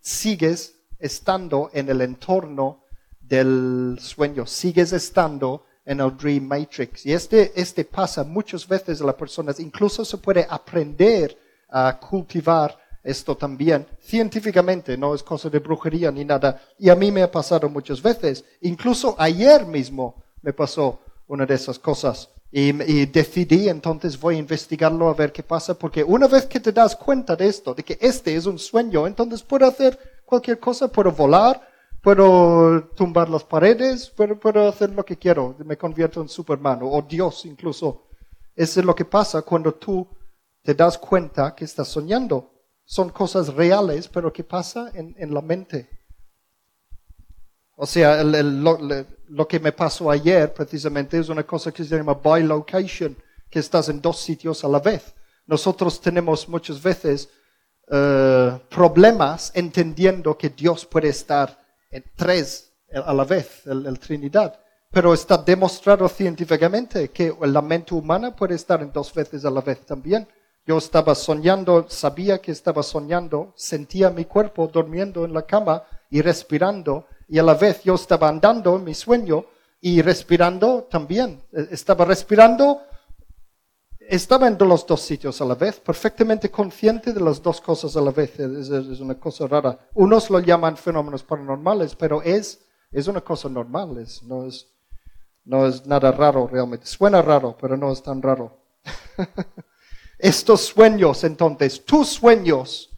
sigues estando en el entorno del sueño, sigues estando en el Dream Matrix. Y este, este pasa muchas veces a las personas. Incluso se puede aprender a cultivar esto también científicamente, no es cosa de brujería ni nada. Y a mí me ha pasado muchas veces. Incluso ayer mismo me pasó una de esas cosas. Y, y, decidí entonces voy a investigarlo a ver qué pasa, porque una vez que te das cuenta de esto, de que este es un sueño, entonces puedo hacer cualquier cosa, puedo volar, puedo tumbar las paredes, puedo, hacer lo que quiero, me convierto en Superman o Dios incluso. Eso es lo que pasa cuando tú te das cuenta que estás soñando. Son cosas reales, pero que pasa en, la mente. O sea, lo, que me pasó ayer precisamente es una cosa que se llama bilocation, que estás en dos sitios a la vez. Nosotros tenemos muchas veces eh, problemas entendiendo que Dios puede estar en tres a la vez, el, Trinidad. Pero está demostrado científicamente que la mente humana puede estar en dos veces a la vez también. Yo estaba soñando, sabía que estaba soñando, sentía mi cuerpo durmiendo en la cama y respirando, y a la vez yo estaba andando en mi sueño y respirando también. E, estaba respirando estaba en los dos sitios a la vez, perfectamente consciente de las dos cosas a la vez. Es, una cosa rara. Unos lo llaman fenómenos paranormales, pero es, es una cosa normal, no, es, no es nada raro realmente. Suena raro, pero no es tan raro. Estos sueños, entonces, tus sueños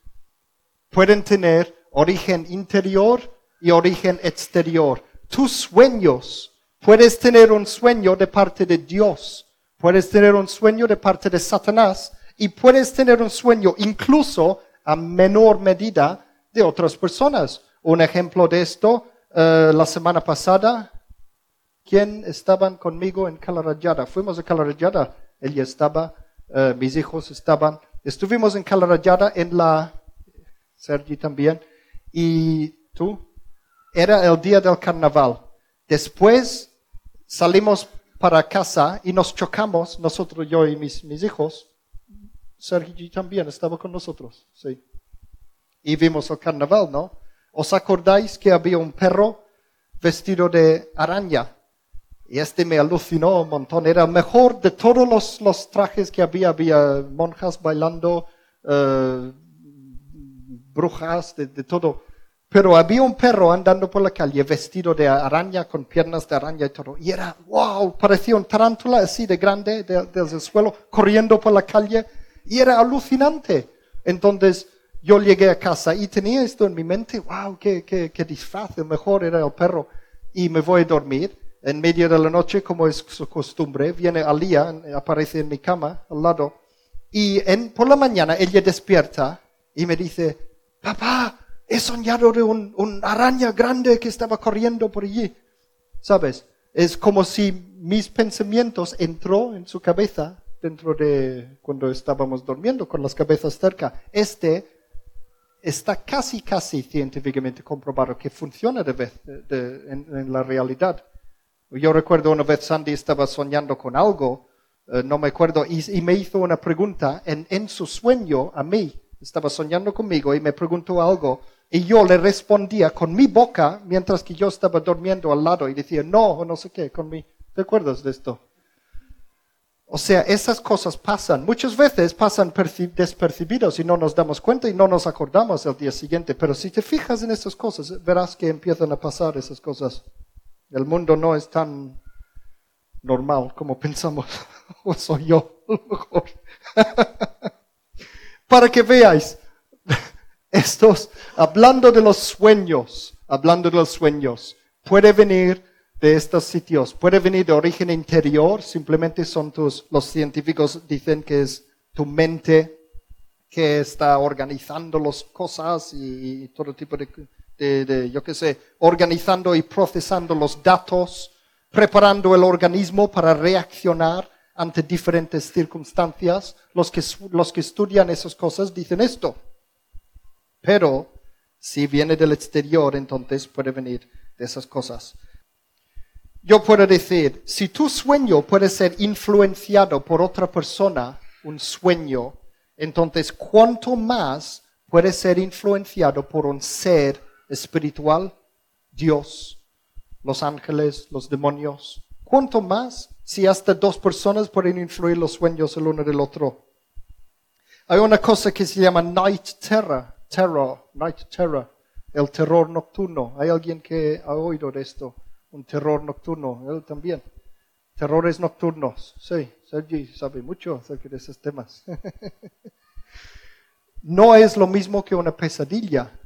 pueden tener origen interior y origen exterior. Tus sueños, puedes tener un sueño de parte de Dios Puedes tener un sueño de parte de Satanás y puedes tener un sueño incluso a menor medida de otras personas. Un ejemplo de esto, eh, la semana pasada, ¿quién estaban conmigo en Calarayada? Fuimos a Calarayada, ella estaba, eh, mis hijos estaban, estuvimos en Calarayada en la, Sergi también, y tú, era el día del carnaval. Después salimos para casa y nos chocamos, nosotros, yo y mis, mis hijos, Sergi también estaba con nosotros, sí. Y vimos el carnaval, ¿no? ¿Os acordáis que había un perro vestido de araña? Y este me alucinó un montón. Era mejor de todos los, los trajes que había. Había monjas bailando, eh, brujas, de, de todo. Pero había un perro andando por la calle vestido de araña, con piernas de araña y todo. Y era, wow, parecía un tarántula así de grande desde el suelo, corriendo por la calle. Y era alucinante. Entonces yo llegué a casa y tenía esto en mi mente, wow, qué, qué, qué disfraz, el mejor era el perro. Y me voy a dormir. En medio de la noche, como es su costumbre, viene Alía, aparece en mi cama al lado. Y en, por la mañana ella despierta y me dice, papá, he soñado de un, araña grande que estaba corriendo por allí. ¿Sabes? Es como si mis pensamientos entró en su cabeza dentro de cuando estábamos durmiendo con las cabezas cerca. Este está casi, casi científicamente comprobado que funciona de vez, en, la realidad. Yo recuerdo una vez Sandy estaba soñando con algo, eh, no me acuerdo, y, me hizo una pregunta en, en su sueño a mí. Estaba soñando conmigo y me preguntó algo y yo le respondía con mi boca mientras que yo estaba durmiendo al lado y decía no o no sé qué con mi. ¿Te acuerdas de esto? O sea, esas cosas pasan. Muchas veces pasan despercibidos y no nos damos cuenta y no nos acordamos el día siguiente. Pero si te fijas en esas cosas, verás que empiezan a pasar esas cosas. El mundo no es tan normal como pensamos. o soy yo. Para que veáis, estos, hablando de los sueños, hablando de los sueños, puede venir de estos sitios, puede venir de origen interior, simplemente son tus, los científicos dicen que es tu mente que está organizando las cosas y, y todo tipo de, de, yo qué sé, organizando y procesando los datos, preparando el organismo para reaccionar ante diferentes circunstancias. Los que, los que estudian esas cosas dicen esto. Pero si viene del exterior, entonces puede venir de esas cosas. Yo puedo decir, si tu sueño puede ser influenciado por otra persona, un sueño, entonces cuánto más puede ser influenciado por un ser espiritual, Dios, los ángeles, los demonios. ¿Cuánto más si hasta dos personas pueden influir los sueños el uno del otro? Hay una cosa que se llama night terror, terror, night terror, el terror nocturno. ¿Hay alguien que ha oído de esto? Un terror nocturno, él también. Terrores nocturnos, sí, Sergi sabe mucho acerca de esos temas. no es lo mismo que una pesadilla.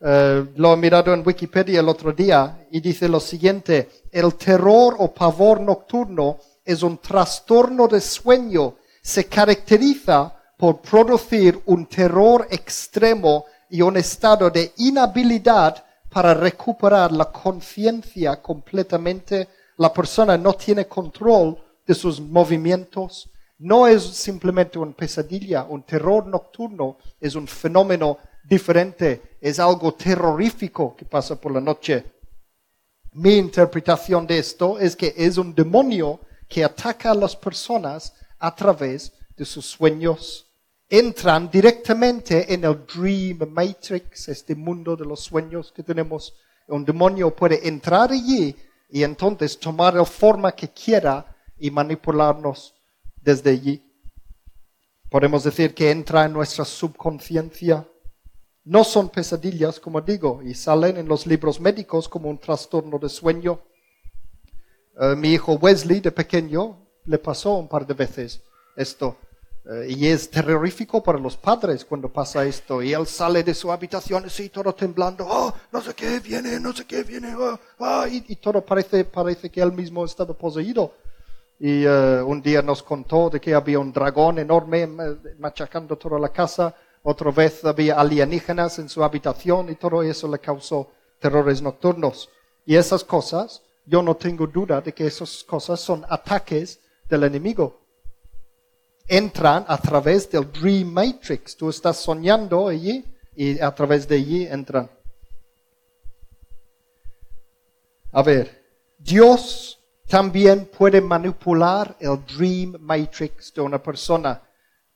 Uh, lo he mirado en Wikipedia el otro día y dice lo siguiente, el terror o pavor nocturno es un trastorno de sueño, se caracteriza por producir un terror extremo y un estado de inhabilidad para recuperar la conciencia completamente. La persona no tiene control de sus movimientos. No es simplemente una pesadilla, un terror nocturno es un fenómeno diferente, es algo terrorífico que pasa por la noche. Mi interpretación de esto es que es un demonio que ataca a las personas a través de sus sueños entran directamente en el Dream Matrix, este mundo de los sueños que tenemos. Un demonio puede entrar allí y entonces tomar la forma que quiera y manipularnos desde allí. Podemos decir que entra en nuestra subconsciencia. No son pesadillas, como digo, y salen en los libros médicos como un trastorno de sueño. Uh, mi hijo Wesley, de pequeño, le pasó un par de veces esto. Eh, y es terrorífico para los padres cuando pasa esto. Y él sale de su habitación así, todo temblando. Oh, no sé qué viene, no sé qué viene. Oh, oh", y, todo parece, parece que él mismo estaba poseído. Y uh, un día nos contó de que había un dragón enorme machacando toda la casa. Otra vez había alienígenas en su habitación y todo eso le causó terrores nocturnos. Y esas cosas, yo no tengo duda de que esas cosas son ataques del enemigo entran a través del Dream Matrix. Tú estás soñando allí y a través de allí entran. A ver, Dios también puede manipular el Dream Matrix de una persona.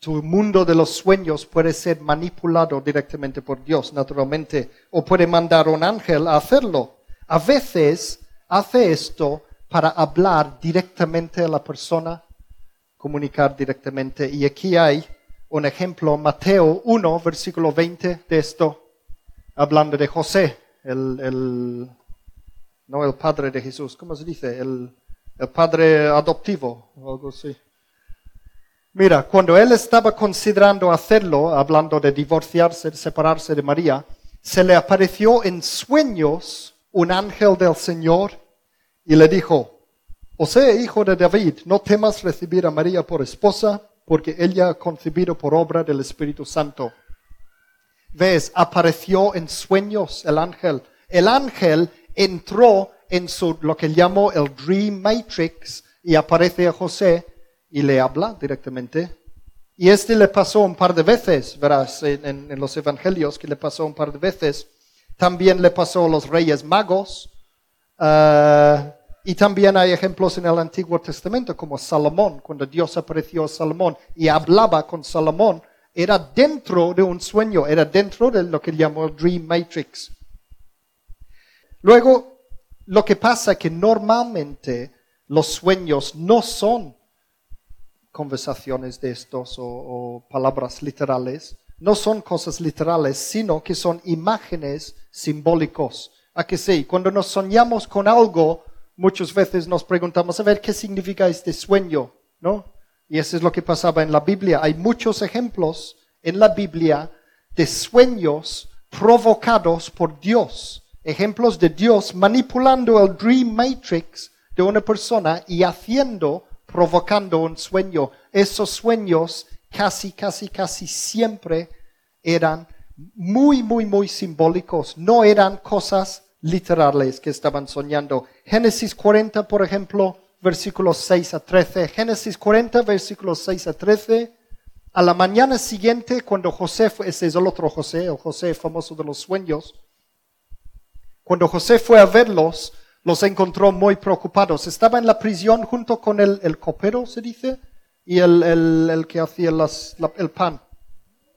Tu mundo de los sueños puede ser manipulado directamente por Dios, naturalmente, o puede mandar un ángel a hacerlo. A veces hace esto para hablar directamente a la persona, comunicar directamente. Y aquí hay un ejemplo, Mateo 1, versículo 20 de esto, hablando de José, el, el no el padre de Jesús, ¿cómo se dice? El, el padre adoptivo, o algo así. Mira, cuando él estaba considerando hacerlo, hablando de divorciarse, de separarse de María, se le apareció en sueños un ángel del Señor y le dijo, José, hijo de David, no temas recibir a María por esposa porque ella ha concebido por obra del Espíritu Santo. ¿Ves? Apareció en sueños el ángel. El ángel entró en su, lo que llamo el Dream Matrix y aparece a José y le habla directamente. Y este le pasó un par de veces, verás, en, los evangelios que le pasó un par de veces. También le pasó a los reyes magos. Uh, y también hay ejemplos en el Antiguo Testamento como Salomón, cuando Dios apareció a Salomón y hablaba con Salomón, era dentro de un sueño, era dentro de lo que llamó Dream Matrix. Luego, lo que pasa es que normalmente los sueños no son conversaciones de estos o, palabras literales, no son cosas literales, sino que son imágenes simbólicos. ¿A que sí? Cuando nos soñamos con algo, muchas veces nos preguntamos, a ver, ¿qué significa este sueño? ¿No? Y eso es lo que pasaba en la Biblia. Hay muchos ejemplos en la Biblia de sueños provocados por Dios. Ejemplos de Dios manipulando el Dream Matrix de una persona y haciendo, provocando un sueño. Esos sueños casi, casi, casi siempre eran muy, muy, muy simbólicos. No eran cosas literales que estaban soñando. Génesis 40, por ejemplo, versículos 6 a 13. Génesis 40, versículos 6 a 13. A la mañana siguiente, cuando José fue, ese es el otro José, el José famoso de los sueños, cuando José fue a verlos, los encontró muy preocupados. Estaba en la prisión junto con el, el copero, se dice, y el, el, el que hacía las, el pan,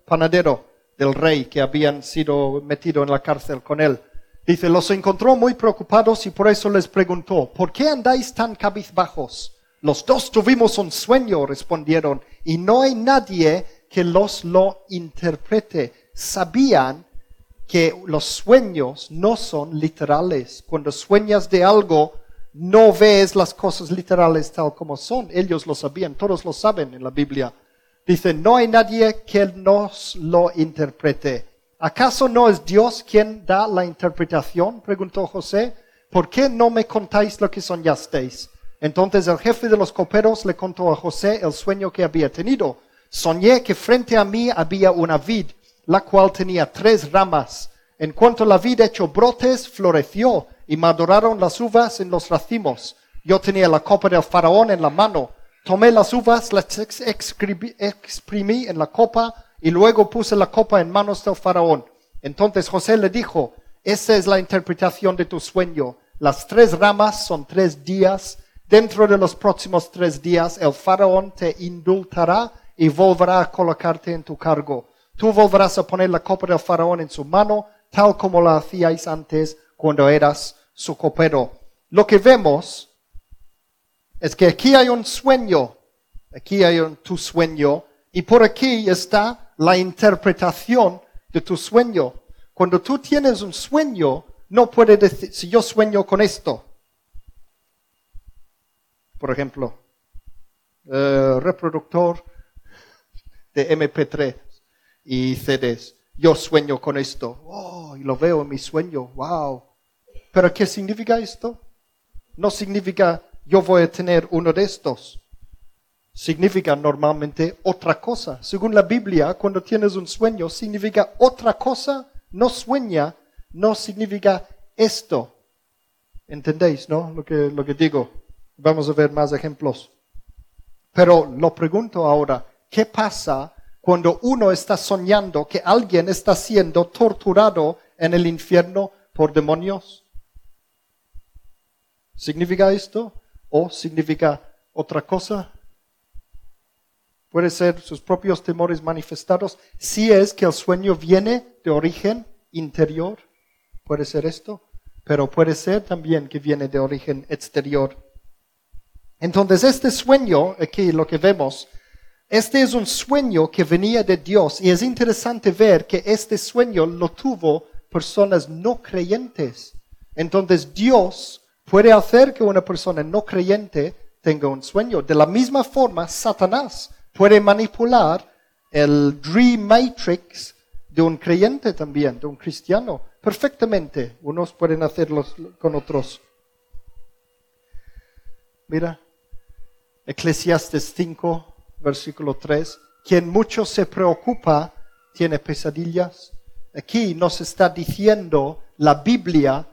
panadero del rey que habían sido metido en la cárcel con él. Dice, los encontró muy preocupados y por eso les preguntó, ¿por qué andáis tan cabizbajos? Los dos tuvimos un sueño, respondieron, y no hay nadie que los lo interprete. Sabían que los sueños no son literales. Cuando sueñas de algo, no ves las cosas literales tal como son. Ellos lo sabían, todos lo saben en la Biblia. Dice, no hay nadie que nos lo interprete. ¿Acaso no es Dios quien da la interpretación? preguntó José. ¿Por qué no me contáis lo que soñasteis? Entonces el jefe de los coperos le contó a José el sueño que había tenido. Soñé que frente a mí había una vid, la cual tenía tres ramas. En cuanto la vid echó brotes, floreció y maduraron las uvas en los racimos. Yo tenía la copa del faraón en la mano. Tomé las uvas, las exprimí en la copa y luego puse la copa en manos del faraón. Entonces José le dijo, esa es la interpretación de tu sueño. Las tres ramas son tres días. Dentro de los próximos tres días el faraón te indultará y volverá a colocarte en tu cargo. Tú volverás a poner la copa del faraón en su mano, tal como la hacíais antes cuando eras su copero. Lo que vemos es que aquí hay un sueño, aquí hay un tu sueño, y por aquí está la interpretación de tu sueño. Cuando tú tienes un sueño, no puedes decir, si yo sueño con esto, por ejemplo, eh, reproductor de MP3 y CDs, yo sueño con esto, oh, y lo veo en mi sueño, wow. Pero ¿qué significa esto? No significa yo voy a tener uno de estos significa normalmente otra cosa. Según la Biblia, cuando tienes un sueño, significa otra cosa, no sueña, no significa esto. ¿Entendéis, no? Lo que, lo que digo. Vamos a ver más ejemplos. Pero lo pregunto ahora, ¿qué pasa cuando uno está soñando que alguien está siendo torturado en el infierno por demonios? ¿Significa esto? ¿O significa otra cosa? puede ser sus propios temores manifestados, si es que el sueño viene de origen interior, puede ser esto, pero puede ser también que viene de origen exterior. Entonces, este sueño, aquí lo que vemos, este es un sueño que venía de Dios y es interesante ver que este sueño lo tuvo personas no creyentes. Entonces, Dios puede hacer que una persona no creyente tenga un sueño. De la misma forma, Satanás puede manipular el Dream Matrix de un creyente también, de un cristiano, perfectamente. Unos pueden hacerlo con otros. Mira, Eclesiastes 5, versículo 3, quien mucho se preocupa tiene pesadillas. Aquí nos está diciendo la Biblia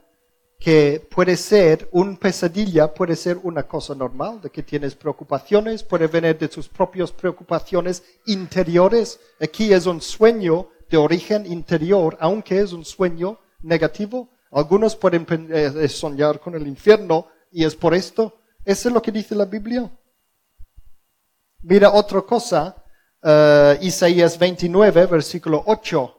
que puede ser un pesadilla, puede ser una cosa normal, de que tienes preocupaciones, puede venir de tus propias preocupaciones interiores. Aquí es un sueño de origen interior, aunque es un sueño negativo. Algunos pueden eh, soñar con el infierno y es por esto. Eso es lo que dice la Biblia. Mira otra cosa, uh, Isaías 29, versículo 8.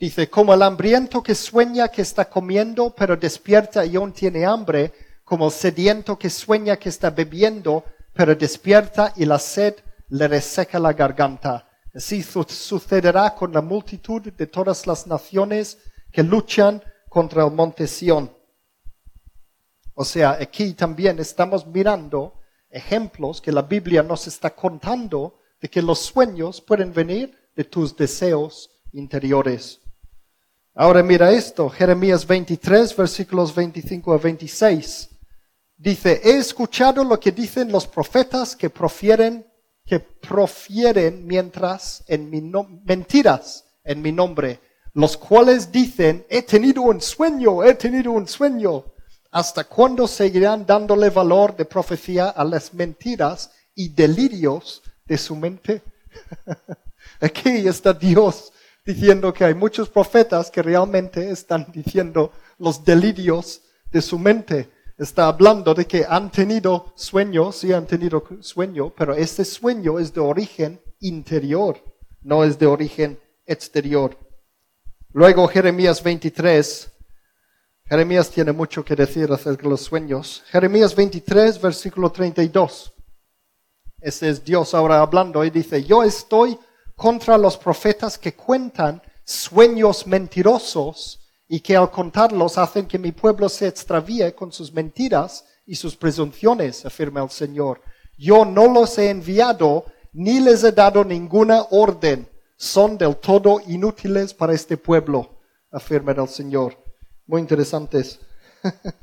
Dice, como el hambriento que sueña que está comiendo, pero despierta y aún tiene hambre, como el sediento que sueña que está bebiendo, pero despierta y la sed le reseca la garganta. Así sucederá con la multitud de todas las naciones que luchan contra el monte Sión. O sea, aquí también estamos mirando ejemplos que la Biblia nos está contando de que los sueños pueden venir de tus deseos interiores. Ahora mira esto, Jeremías 23, versículos 25 a 26. Dice, he escuchado lo que dicen los profetas que profieren, que profieren mientras en mi mentiras en mi nombre, los cuales dicen, he tenido un sueño, he tenido un sueño. ¿Hasta cuándo seguirán dándole valor de profecía a las mentiras y delirios de su mente? Aquí está Dios diciendo que hay muchos profetas que realmente están diciendo los delirios de su mente. Está hablando de que han tenido sueños, sí han tenido sueño, pero este sueño es de origen interior, no es de origen exterior. Luego Jeremías 23, Jeremías tiene mucho que decir acerca de los sueños. Jeremías 23, versículo 32. Ese es Dios ahora hablando y dice, yo estoy contra los profetas que cuentan sueños mentirosos y que al contarlos hacen que mi pueblo se extravíe con sus mentiras y sus presunciones, afirma el Señor. Yo no los he enviado ni les he dado ninguna orden. Son del todo inútiles para este pueblo, afirma el Señor. Muy interesantes.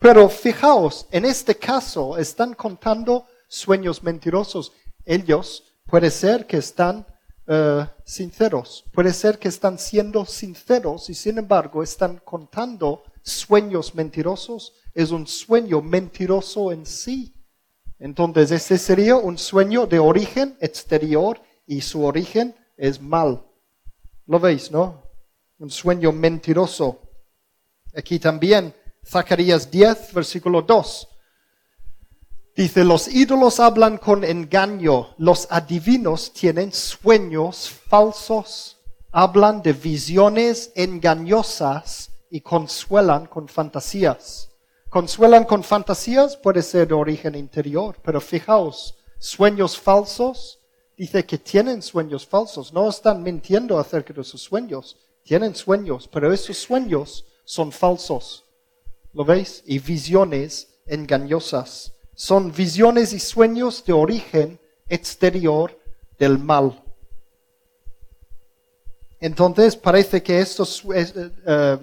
Pero fijaos, en este caso están contando sueños mentirosos. Ellos Puede ser que están eh, sinceros, puede ser que están siendo sinceros y sin embargo están contando sueños mentirosos. Es un sueño mentiroso en sí. Entonces, este sería un sueño de origen exterior y su origen es mal. ¿Lo veis, no? Un sueño mentiroso. Aquí también, Zacarías 10, versículo 2. Dice, los ídolos hablan con engaño, los adivinos tienen sueños falsos, hablan de visiones engañosas y consuelan con fantasías. Consuelan con fantasías puede ser de origen interior, pero fijaos, sueños falsos, dice que tienen sueños falsos, no están mintiendo acerca de sus sueños, tienen sueños, pero esos sueños son falsos. ¿Lo veis? Y visiones engañosas son visiones y sueños de origen exterior del mal. Entonces parece que esto eh, eh,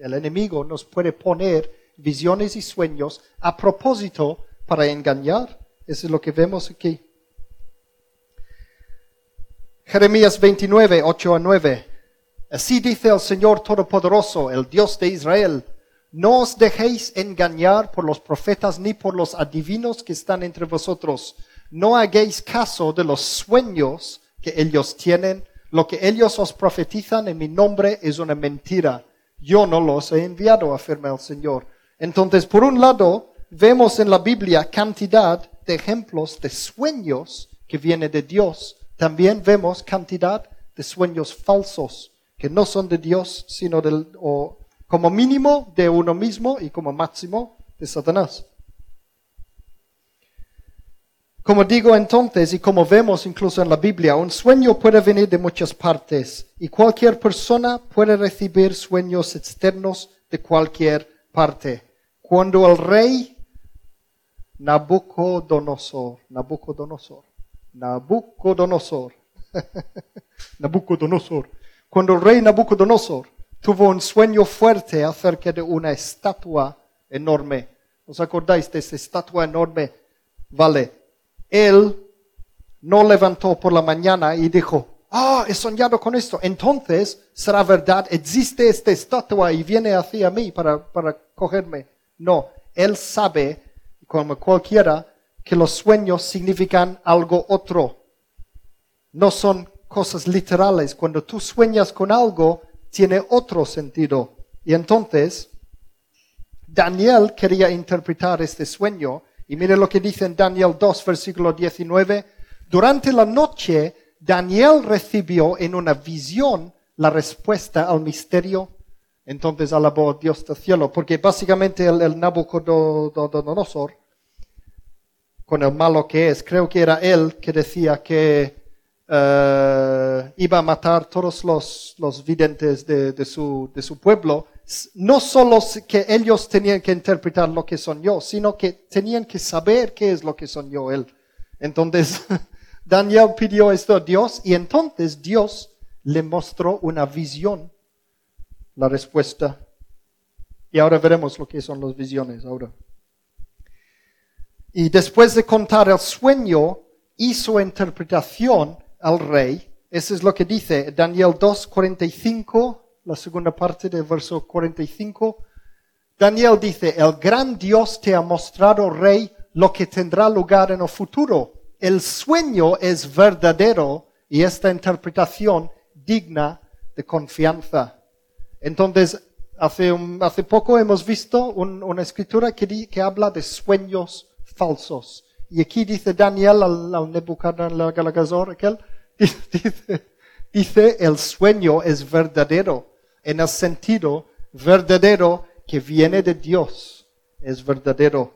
el enemigo nos puede poner visiones y sueños a propósito para engañar. Eso es lo que vemos aquí. Jeremías 29, 8 a 9. Así dice el Señor Todopoderoso, el Dios de Israel no os dejéis engañar por los profetas ni por los adivinos que están entre vosotros. No hagáis caso de los sueños que ellos tienen. Lo que ellos os profetizan en mi nombre es una mentira. Yo no los he enviado, afirma el Señor. Entonces, por un lado, vemos en la Biblia cantidad de ejemplos de sueños que viene de Dios, también vemos cantidad de sueños falsos que no son de Dios, sino del, o como mínimo de uno mismo y como máximo de Satanás. Como digo entonces, y como vemos incluso en la Biblia, un sueño puede venir de muchas partes y cualquier persona puede recibir sueños externos de cualquier parte. Cuando el rey Nabucodonosor, Nabucodonosor, Nabucodonosor, Nabucodonosor, cuando el rey Nabucodonosor tuvo un sueño fuerte acerca de una estatua enorme. ¿Os acordáis de esa estatua enorme? Vale, él no levantó por la mañana y dijo, ah, he soñado con esto. Entonces, ¿será verdad? ¿Existe esta estatua y viene hacia mí para, para cogerme? No, él sabe, como cualquiera, que los sueños significan algo otro. No son cosas literales. Cuando tú sueñas con algo, tiene otro sentido. Y entonces, Daniel quería interpretar este sueño y mire lo que dice en Daniel 2, versículo 19. Durante la noche, Daniel recibió en una visión la respuesta al misterio. Entonces alabó a Dios del cielo, porque básicamente el, el Nabucodonosor, con el malo que es, creo que era él que decía que eh, iba a matar todos los, los videntes de, de, su, de su pueblo no solo que ellos tenían que interpretar lo que soñó, sino que tenían que saber qué es lo que soñó él. Entonces, Daniel pidió esto a Dios y entonces Dios le mostró una visión, la respuesta. Y ahora veremos lo que son las visiones ahora. Y después de contar el sueño, hizo interpretación al rey. Eso es lo que dice Daniel 2, 45 la segunda parte del verso 45. Daniel dice, el gran Dios te ha mostrado, rey, lo que tendrá lugar en el futuro. El sueño es verdadero y esta interpretación digna de confianza. Entonces, hace, hace poco hemos visto una escritura que, que, habla de sueños falsos. Y aquí dice Daniel al, al Nebuchadnezzar, aquel, dice, el sueño es verdadero en el sentido verdadero que viene de Dios. Es verdadero.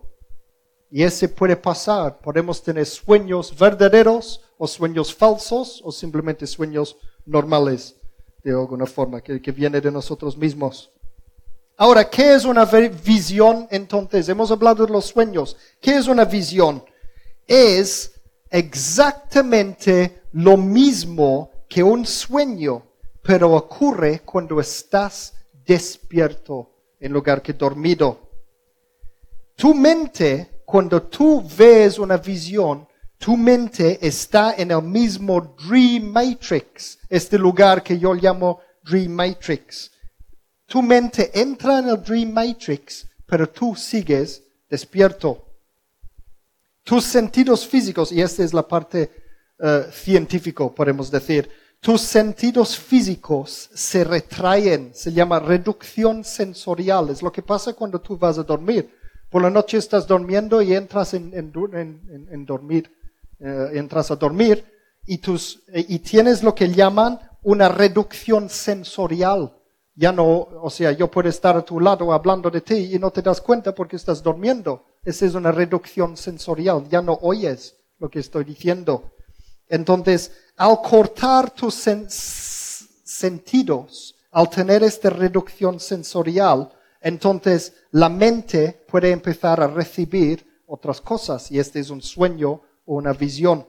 Y ese puede pasar. Podemos tener sueños verdaderos o sueños falsos o simplemente sueños normales de alguna forma que, que viene de nosotros mismos. Ahora, ¿qué es una visión entonces? Hemos hablado de los sueños. ¿Qué es una visión? Es exactamente lo mismo que un sueño pero ocurre cuando estás despierto en lugar que dormido. Tu mente, cuando tú ves una visión, tu mente está en el mismo Dream Matrix, este lugar que yo llamo Dream Matrix. Tu mente entra en el Dream Matrix, pero tú sigues despierto. Tus sentidos físicos, y esta es la parte uh, científica, podemos decir, tus sentidos físicos se retraen, se llama reducción sensorial. Es lo que pasa cuando tú vas a dormir. Por la noche estás durmiendo y entras en, dormir, eh, entras a dormir y, tus, eh, y tienes lo que llaman una reducción sensorial. Ya no, o sea, yo puedo estar a tu lado hablando de ti y no te das cuenta porque estás durmiendo. Esa es una reducción sensorial. Ya no oyes lo que estoy diciendo. Entonces, al cortar tus sentidos, al tener esta reducción sensorial, entonces la mente puede empezar a recibir otras cosas y este es un sueño o una visión.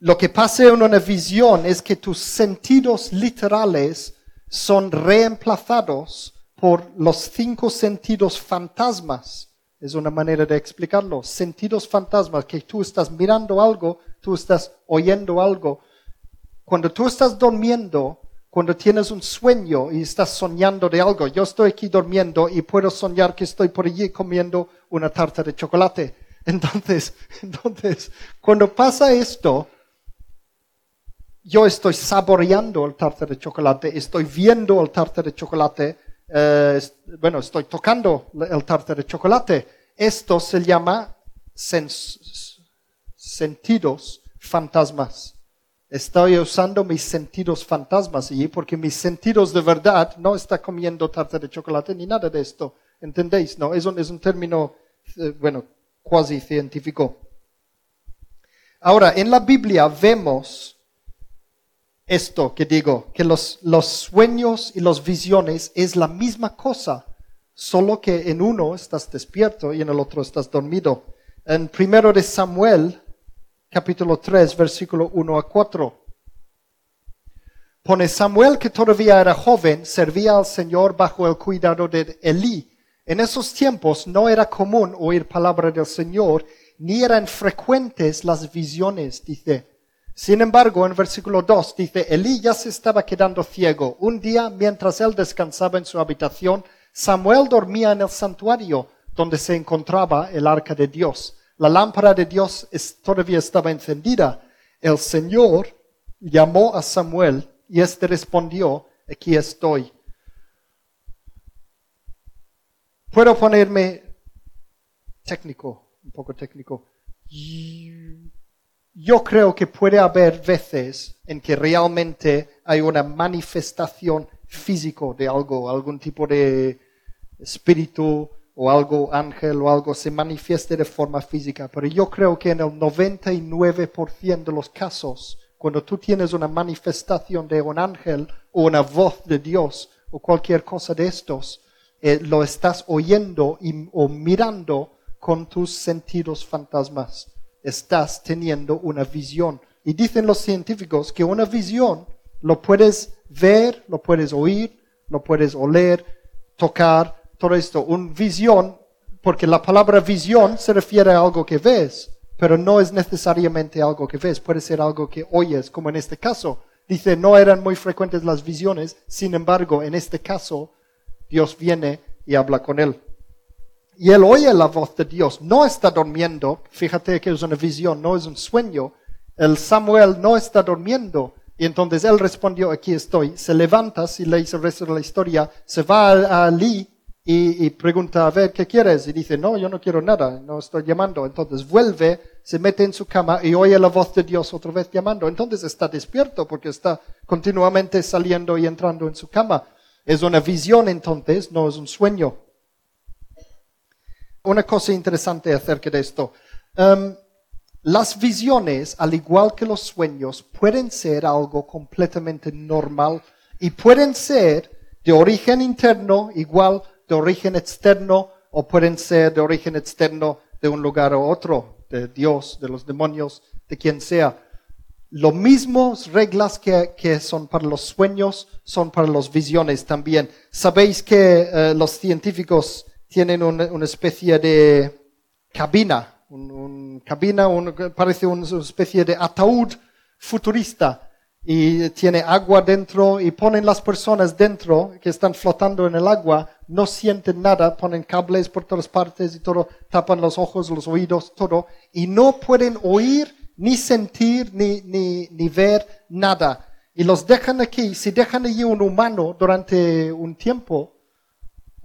Lo que pasa en una visión es que tus sentidos literales son reemplazados por los cinco sentidos fantasmas es una manera de explicarlo. Sentidos fantasmas, que tú estás mirando algo, tú estás oyendo algo. Cuando tú estás durmiendo, cuando tienes un sueño y estás soñando de algo, yo estoy aquí durmiendo y puedo soñar que estoy por allí comiendo una tarta de chocolate. Entonces, entonces, cuando pasa esto, yo estoy saboreando el tarta de chocolate, estoy viendo el tarta de chocolate, eh, bueno, estoy tocando el tarta de chocolate. Esto se llama sentidos fantasmas. Estoy usando mis sentidos fantasmas allí porque mis sentidos de verdad no está comiendo tarta de chocolate ni nada de esto. ¿Entendéis? No, es un, es un término, eh, bueno, cuasi científico. Ahora, en la Biblia vemos esto que digo, que los, los sueños y las visiones es la misma cosa, solo que en uno estás despierto y en el otro estás dormido. En primero de Samuel, capítulo 3, versículo 1 a 4. Pone Samuel, que todavía era joven, servía al Señor bajo el cuidado de Elí. En esos tiempos no era común oír palabra del Señor, ni eran frecuentes las visiones, dice. Sin embargo, en versículo 2 dice, Elí ya se estaba quedando ciego. Un día, mientras él descansaba en su habitación, Samuel dormía en el santuario donde se encontraba el arca de Dios. La lámpara de Dios todavía estaba encendida. El Señor llamó a Samuel y éste respondió, aquí estoy. Puedo ponerme técnico, un poco técnico. Yo creo que puede haber veces en que realmente hay una manifestación físico de algo, algún tipo de espíritu o algo ángel o algo se manifieste de forma física, pero yo creo que en el 99% de los casos, cuando tú tienes una manifestación de un ángel o una voz de Dios o cualquier cosa de estos, eh, lo estás oyendo o mirando con tus sentidos fantasmas. Estás teniendo una visión. Y dicen los científicos que una visión lo puedes ver, lo puedes oír, lo puedes oler, tocar, todo esto, una visión, porque la palabra visión se refiere a algo que ves, pero no es necesariamente algo que ves, puede ser algo que oyes, como en este caso. Dice, no eran muy frecuentes las visiones, sin embargo, en este caso, Dios viene y habla con él. Y él oye la voz de Dios, no está durmiendo, fíjate que es una visión, no es un sueño. El Samuel no está durmiendo, y entonces él respondió, aquí estoy. Se levanta, si lees el resto de la historia, se va a, a y, pregunta, a ver, ¿qué quieres? Y dice, no, yo no quiero nada, no estoy llamando. Entonces vuelve, se mete en su cama y oye la voz de Dios otra vez llamando. Entonces está despierto porque está continuamente saliendo y entrando en su cama. Es una visión entonces, no es un sueño. Una cosa interesante acerca de esto. Um, las visiones, al igual que los sueños, pueden ser algo completamente normal y pueden ser de origen interno, igual de origen externo o pueden ser de origen externo de un lugar a otro, de Dios, de los demonios, de quien sea. Lo mismos reglas que, que son para los sueños son para las visiones también. Sabéis que eh, los científicos tienen una, especie de cabina, un, cabina, parece una especie de ataúd futurista y tiene agua dentro y ponen las personas dentro que están flotando en el agua, no sienten nada, ponen cables por todas partes y todo, tapan los ojos, los oídos, todo, y no pueden oír, ni sentir, ni, ni, ni ver nada. Y los dejan aquí, si dejan allí un humano durante un tiempo,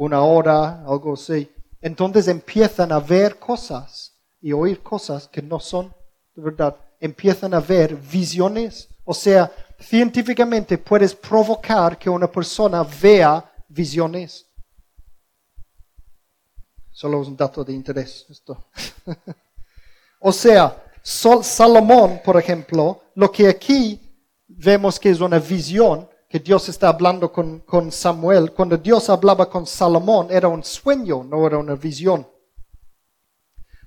una hora, algo así, entonces empiezan a ver cosas y oír cosas que no son de verdad. Empiezan a ver visiones o sea, científicamente puedes provocar que una persona vea visiones. Solo es un dato de interés esto. o sea, Salomón, por ejemplo, lo que aquí vemos que es una visión, que Dios está hablando con, Samuel, cuando Dios hablaba con Salomón era un sueño, no era una visión.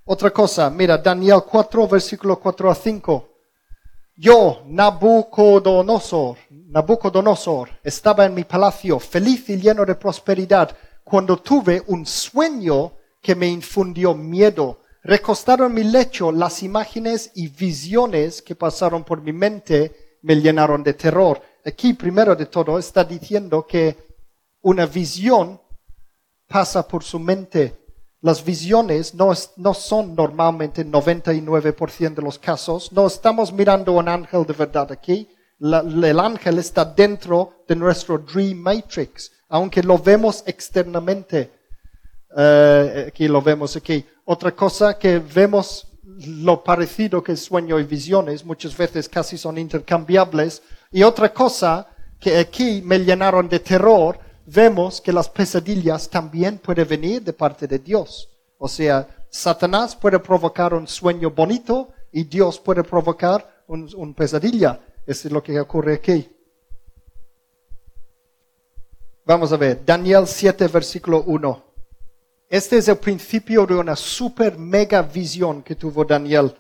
Otra cosa, mira, Daniel 4, versículo 4 a 5. Yo, Nabucodonosor, Nabucodonosor, estaba en mi palacio feliz y lleno de prosperidad cuando tuve un sueño que me infundió miedo. Recostado en mi lecho, las imágenes y visiones que pasaron por mi mente me llenaron de terror. Aquí, primero de todo, está diciendo que una visión pasa por su mente las visiones no, no son normalmente 99% de los casos. No estamos mirando un ángel de verdad aquí. el ángel está dentro de nuestro Dream Matrix, aunque lo vemos externamente. Eh, aquí lo vemos aquí. Otra cosa que vemos lo parecido que es sueño y visiones, muchas veces casi son intercambiables. Y otra cosa que aquí me llenaron de terror, vemos que las pesadillas también pueden venir de parte de Dios. O sea, Satanás puede provocar un sueño bonito y Dios puede provocar un, pesadilla. Eso es lo que ocurre aquí. Vamos a ver, Daniel 7, versículo 1. Este es el principio de una super mega visión que tuvo Daniel.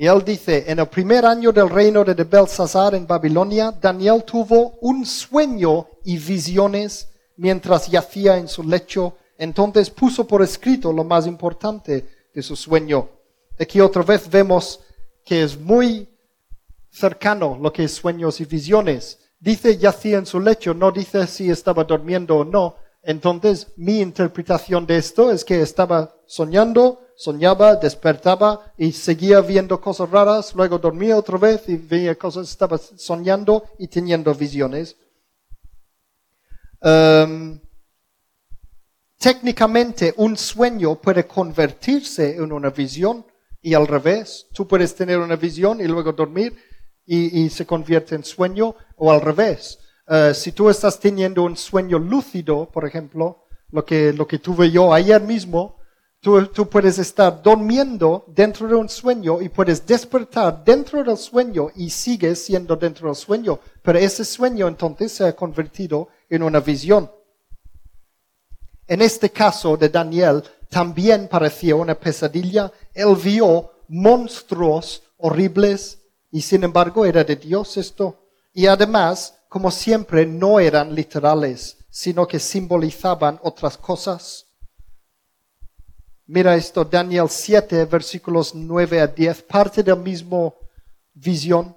Y él dice, en el primer año del reino de Belsasar en Babilonia, Daniel tuvo un sueño y visiones mientras yacía en su lecho. Entonces puso por escrito lo más importante de su sueño. Aquí otra vez vemos que es muy cercano lo que es sueños y visiones. Dice yacía en su lecho, no dice si estaba durmiendo o no, entonces, mi interpretación de esto es que estaba soñando, soñaba, despertaba y seguía viendo cosas raras, luego dormía otra vez y veía cosas, estaba soñando y teniendo visiones. Um, técnicamente, un sueño puede convertirse en una visión y al revés. Tú puedes tener una visión y luego dormir y se convierte en sueño o al revés. Eh, si tú estás teniendo un sueño lúcido, por ejemplo, lo que, lo que tuve yo ayer mismo, tú, tú puedes estar durmiendo dentro de un sueño y puedes despertar dentro del sueño y sigues siendo dentro del sueño. Pero ese sueño entonces se ha convertido en una visión. En este caso de Daniel también parecía una pesadilla. Él vio monstruos horribles y sin embargo era de Dios esto. Y además como siempre, no eran literales, sino que simbolizaban otras cosas. Mira esto, Daniel 7, versículos 9 a 10, parte del mismo visión.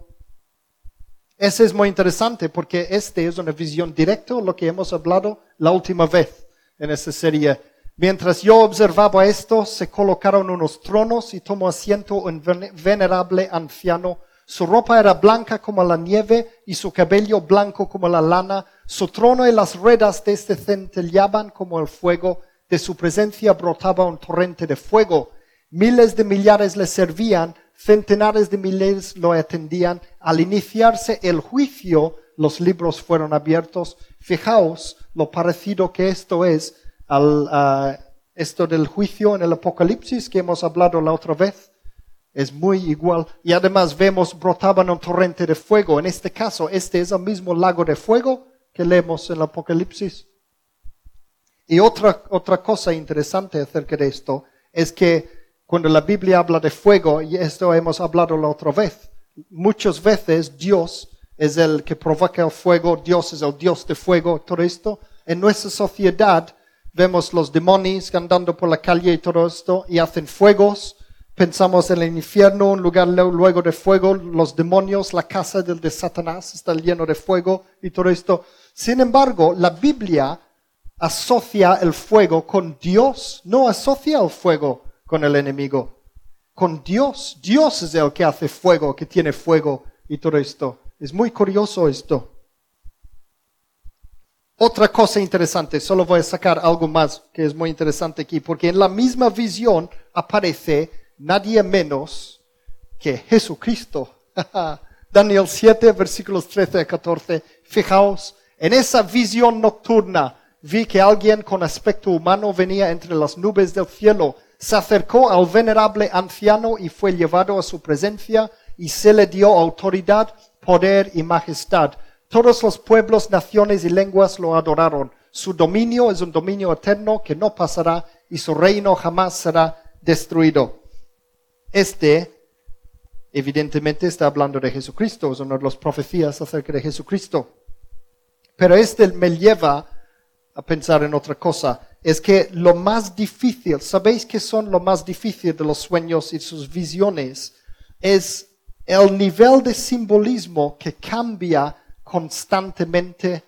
Ese es muy interesante porque este es una visión directa, lo que hemos hablado la última vez en esta serie. Mientras yo observaba esto, se colocaron unos tronos y tomó asiento un venerable anciano su ropa era blanca como la nieve y su cabello blanco como la lana. Su trono y las ruedas de este centellaban como el fuego. De su presencia brotaba un torrente de fuego. Miles de millares le servían, centenares de miles lo atendían. Al iniciarse el juicio, los libros fueron abiertos. Fijaos lo parecido que esto es al esto del juicio en el Apocalipsis que hemos hablado la otra vez es muy igual. Y además vemos brotaban un torrente de fuego. En este caso, este es el mismo lago de fuego que leemos en el Apocalipsis. Y otra, otra cosa interesante acerca de esto es que cuando la Biblia habla de fuego, y esto hemos hablado la otra vez, muchas veces Dios es el que provoca el fuego, Dios es el Dios de fuego, todo esto. En nuestra sociedad vemos los demonios andando por la calle y todo esto y hacen fuegos Pensamos en el infierno, un lugar luego de fuego, los demonios, la casa del de Satanás está lleno de fuego y todo esto. Sin embargo, la Biblia asocia el fuego con Dios, no asocia el fuego con el enemigo, con Dios. Dios es el que hace fuego, que tiene fuego y todo esto. Es muy curioso esto. Otra cosa interesante, solo voy a sacar algo más que es muy interesante aquí, porque en la misma visión aparece nadie menos que Jesucristo. Daniel 7, versículos 13 a 14. Fijaos, en esa visión nocturna vi que alguien con aspecto humano venía entre las nubes del cielo, se acercó al venerable anciano y fue llevado a su presencia y se le dio autoridad, poder y majestad. Todos los pueblos, naciones y lenguas lo adoraron. Su dominio es un dominio eterno que no pasará y su reino jamás será destruido. Este, evidentemente, está hablando de Jesucristo, es una de las profecías acerca de Jesucristo. Pero este me lleva a pensar en otra cosa. Es que lo más difícil, ¿sabéis qué son lo más difícil de los sueños y sus visiones? Es el nivel de simbolismo que cambia constantemente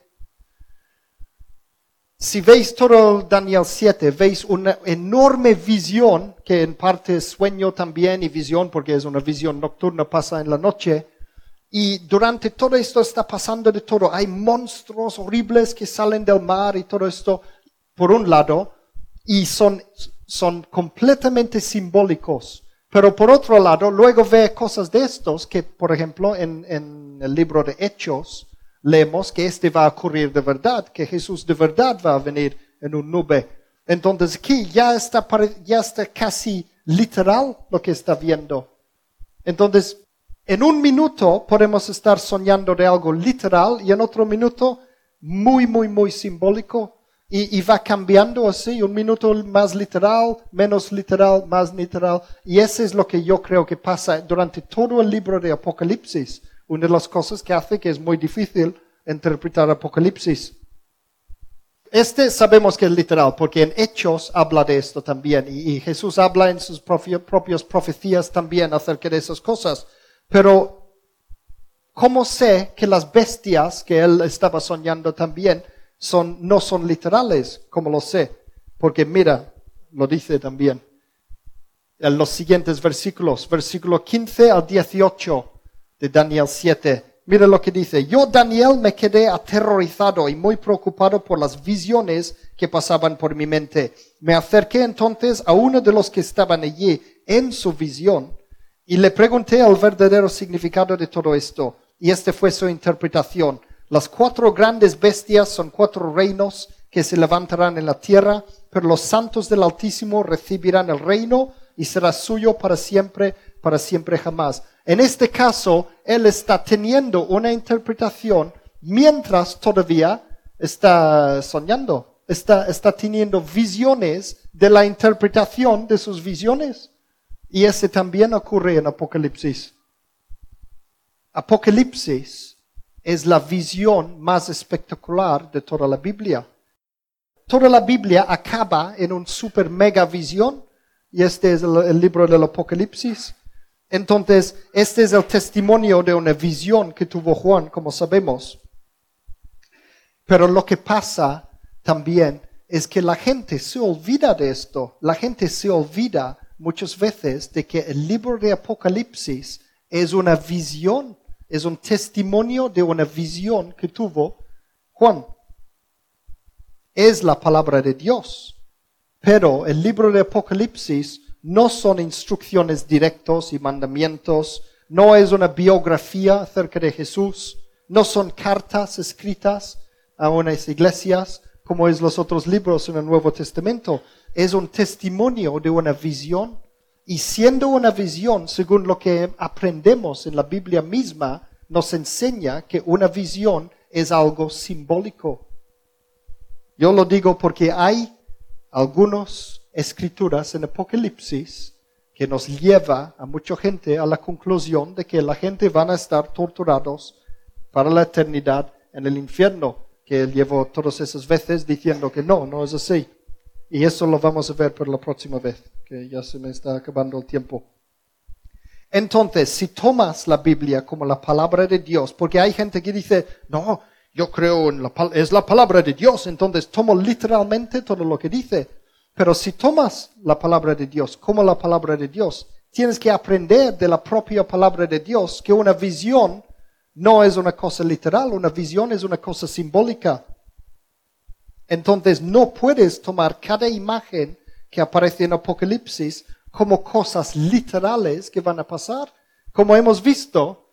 si veis todo Daniel 7, veis una enorme visión, que en parte es sueño también y visión, porque es una visión nocturna, pasa en la noche. Y durante todo esto está pasando de todo. Hay monstruos horribles que salen del mar y todo esto, por un lado, y son, son completamente simbólicos Pero por otro lado, luego ve cosas de estos que, por ejemplo, en, en el libro de Hechos, leemos que este va a ocurrir de verdad, que Jesús de verdad va a venir en un nube. Entonces aquí ya está, ya está casi literal lo que está viendo. Entonces, en un minuto podemos estar soñando de algo literal y en otro minuto muy, muy, muy simbólico. Y, y, va cambiando así, un minuto más literal, menos literal, más literal. Y eso es lo que yo creo que pasa durante todo el libro de Apocalipsis. Una de las cosas que hace que es muy difícil interpretar Apocalipsis. Este sabemos que es literal, porque en Hechos habla de esto también. Y, y Jesús habla en sus propias profecías también acerca de esas cosas. Pero, ¿cómo sé que las bestias que él estaba soñando también son, no son literales? ¿Cómo lo sé? Porque mira, lo dice también en los siguientes versículos, versículo 15 al 18 de Daniel 7. Mira lo que dice. Yo, Daniel, me quedé aterrorizado y muy preocupado por las visiones que pasaban por mi mente. Me acerqué entonces a uno de los que estaban allí en su visión y le pregunté el verdadero significado de todo esto, y esta fue su interpretación. Las cuatro grandes bestias son cuatro reinos que se levantarán en la tierra, pero los santos del Altísimo recibirán el reino y será suyo para siempre, para siempre jamás. En este caso, él está teniendo una interpretación mientras todavía está soñando, está, está teniendo visiones de la interpretación de sus visiones. Y ese también ocurre en Apocalipsis. Apocalipsis es la visión más espectacular de toda la Biblia. Toda la Biblia acaba en un super mega visión y este es el, libro del Apocalipsis. Entonces, este es el testimonio de una visión que tuvo Juan, como sabemos. Pero lo que pasa también es que la gente se olvida de esto. La gente se olvida muchas veces de que el libro de Apocalipsis es una visión, es un testimonio de una visión que tuvo Juan. Es la palabra de Dios. Pero el libro de Apocalipsis no son instrucciones directos y mandamientos, no es una biografía acerca de Jesús, no son cartas escritas a unas iglesias como es los otros libros en el Nuevo Testamento, es un testimonio de una visión. Y siendo una visión, según lo que aprendemos en la Biblia misma, nos enseña que una visión es algo simbólico. Yo lo digo porque hay algunas escrituras en Apocalipsis que nos lleva a mucha gente a la conclusión de que la gente van a estar torturados para la eternidad en el infierno, que él llevó todas esas veces diciendo que no, no es así. Y eso lo vamos a ver por la próxima vez, que ya se me está acabando el tiempo. Entonces, si tomas la Biblia como la palabra de Dios, porque hay gente que dice, no, yo creo en la, es la palabra de Dios, entonces tomo literalmente todo lo que dice. Pero si tomas la palabra de Dios como la palabra de Dios, tienes que aprender de la propia palabra de Dios que una visión no es una cosa literal, una visión es una cosa simbólica. Entonces no puedes tomar cada imagen que aparece en Apocalipsis como cosas literales que van a pasar. Como hemos visto,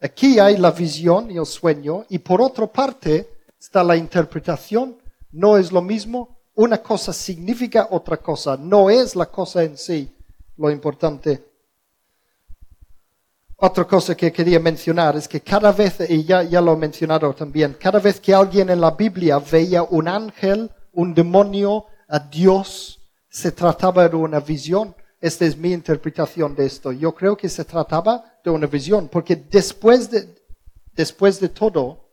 aquí hay la visión y el sueño y por otra parte está la interpretación. No es lo mismo. Una cosa significa otra cosa. No es la cosa en sí lo importante. Otra cosa que quería mencionar es que cada vez, y ya, ya lo he mencionado también, cada vez que alguien en la Biblia veía un ángel, un demonio, a Dios, se trataba de una visión. Esta es mi interpretación de esto. Yo creo que se trataba de una visión, porque después de, después de todo,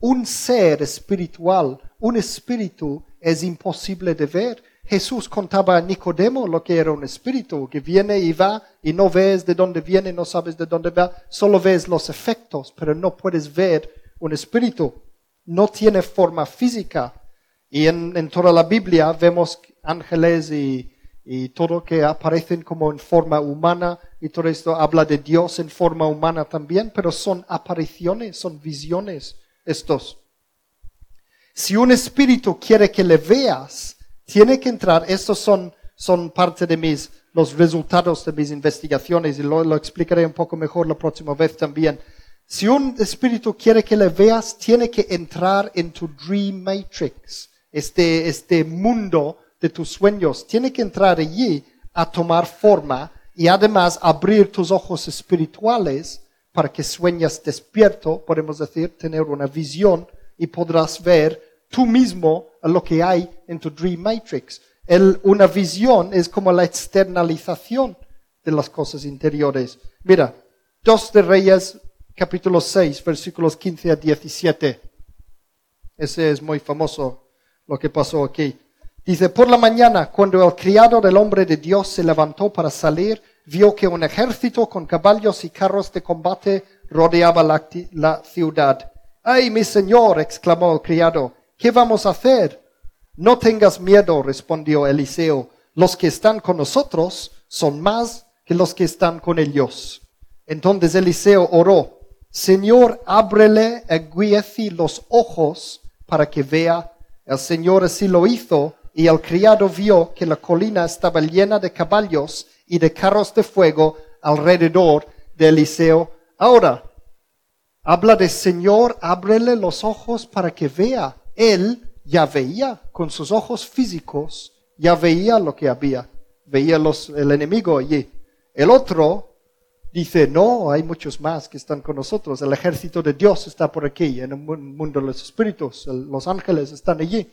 un ser espiritual, un espíritu, es imposible de ver. Jesús contaba a Nicodemo lo que era un espíritu, que viene y va y no ves de dónde viene, no sabes de dónde va, solo ves los efectos, pero no puedes ver un espíritu. No tiene forma física. Y en, toda la Biblia vemos ángeles y, y todo que aparecen como en forma humana y todo esto habla de Dios en forma humana también, pero son apariciones, son visiones estos. Si un espíritu quiere que le veas, tiene que entrar, estos son son parte de mis, los resultados de mis investigaciones y lo, explicaré un poco mejor la próxima vez también. Si un espíritu quiere que le veas, tiene que entrar en tu dream matrix, este, este mundo de tus sueños. Tiene que entrar allí a tomar forma y además abrir tus ojos espirituales para que sueñas despierto, podemos decir, tener una visión y podrás ver tú mismo lo que hay en tu Dream Matrix. El, una visión es como la externalización de las cosas interiores. Mira, 2 de Reyes, capítulo 6, versículos 15 a 17. Ese es muy famoso lo que pasó aquí. Dice, por la mañana, cuando el criado del hombre de Dios se levantó para salir, vio que un ejército con caballos y carros de combate rodeaba la, la ciudad. ¡Ay, mi señor! exclamó el criado. ¿Qué vamos a hacer? No tengas miedo, respondió Eliseo. Los que están con nosotros son más que los que están con ellos. Entonces Eliseo oró, Señor, ábrele a Guiezi los ojos para que vea. El Señor así lo hizo, y el criado vio que la colina estaba llena de caballos y de carros de fuego alrededor de Eliseo. Ahora, habla de Señor, ábrele los ojos para que vea. Él ya veía con sus ojos físicos, ya veía lo que había, veía los, el enemigo allí. El otro dice, no, hay muchos más que están con nosotros, el ejército de Dios está por aquí, en el mundo de los espíritus, los ángeles están allí.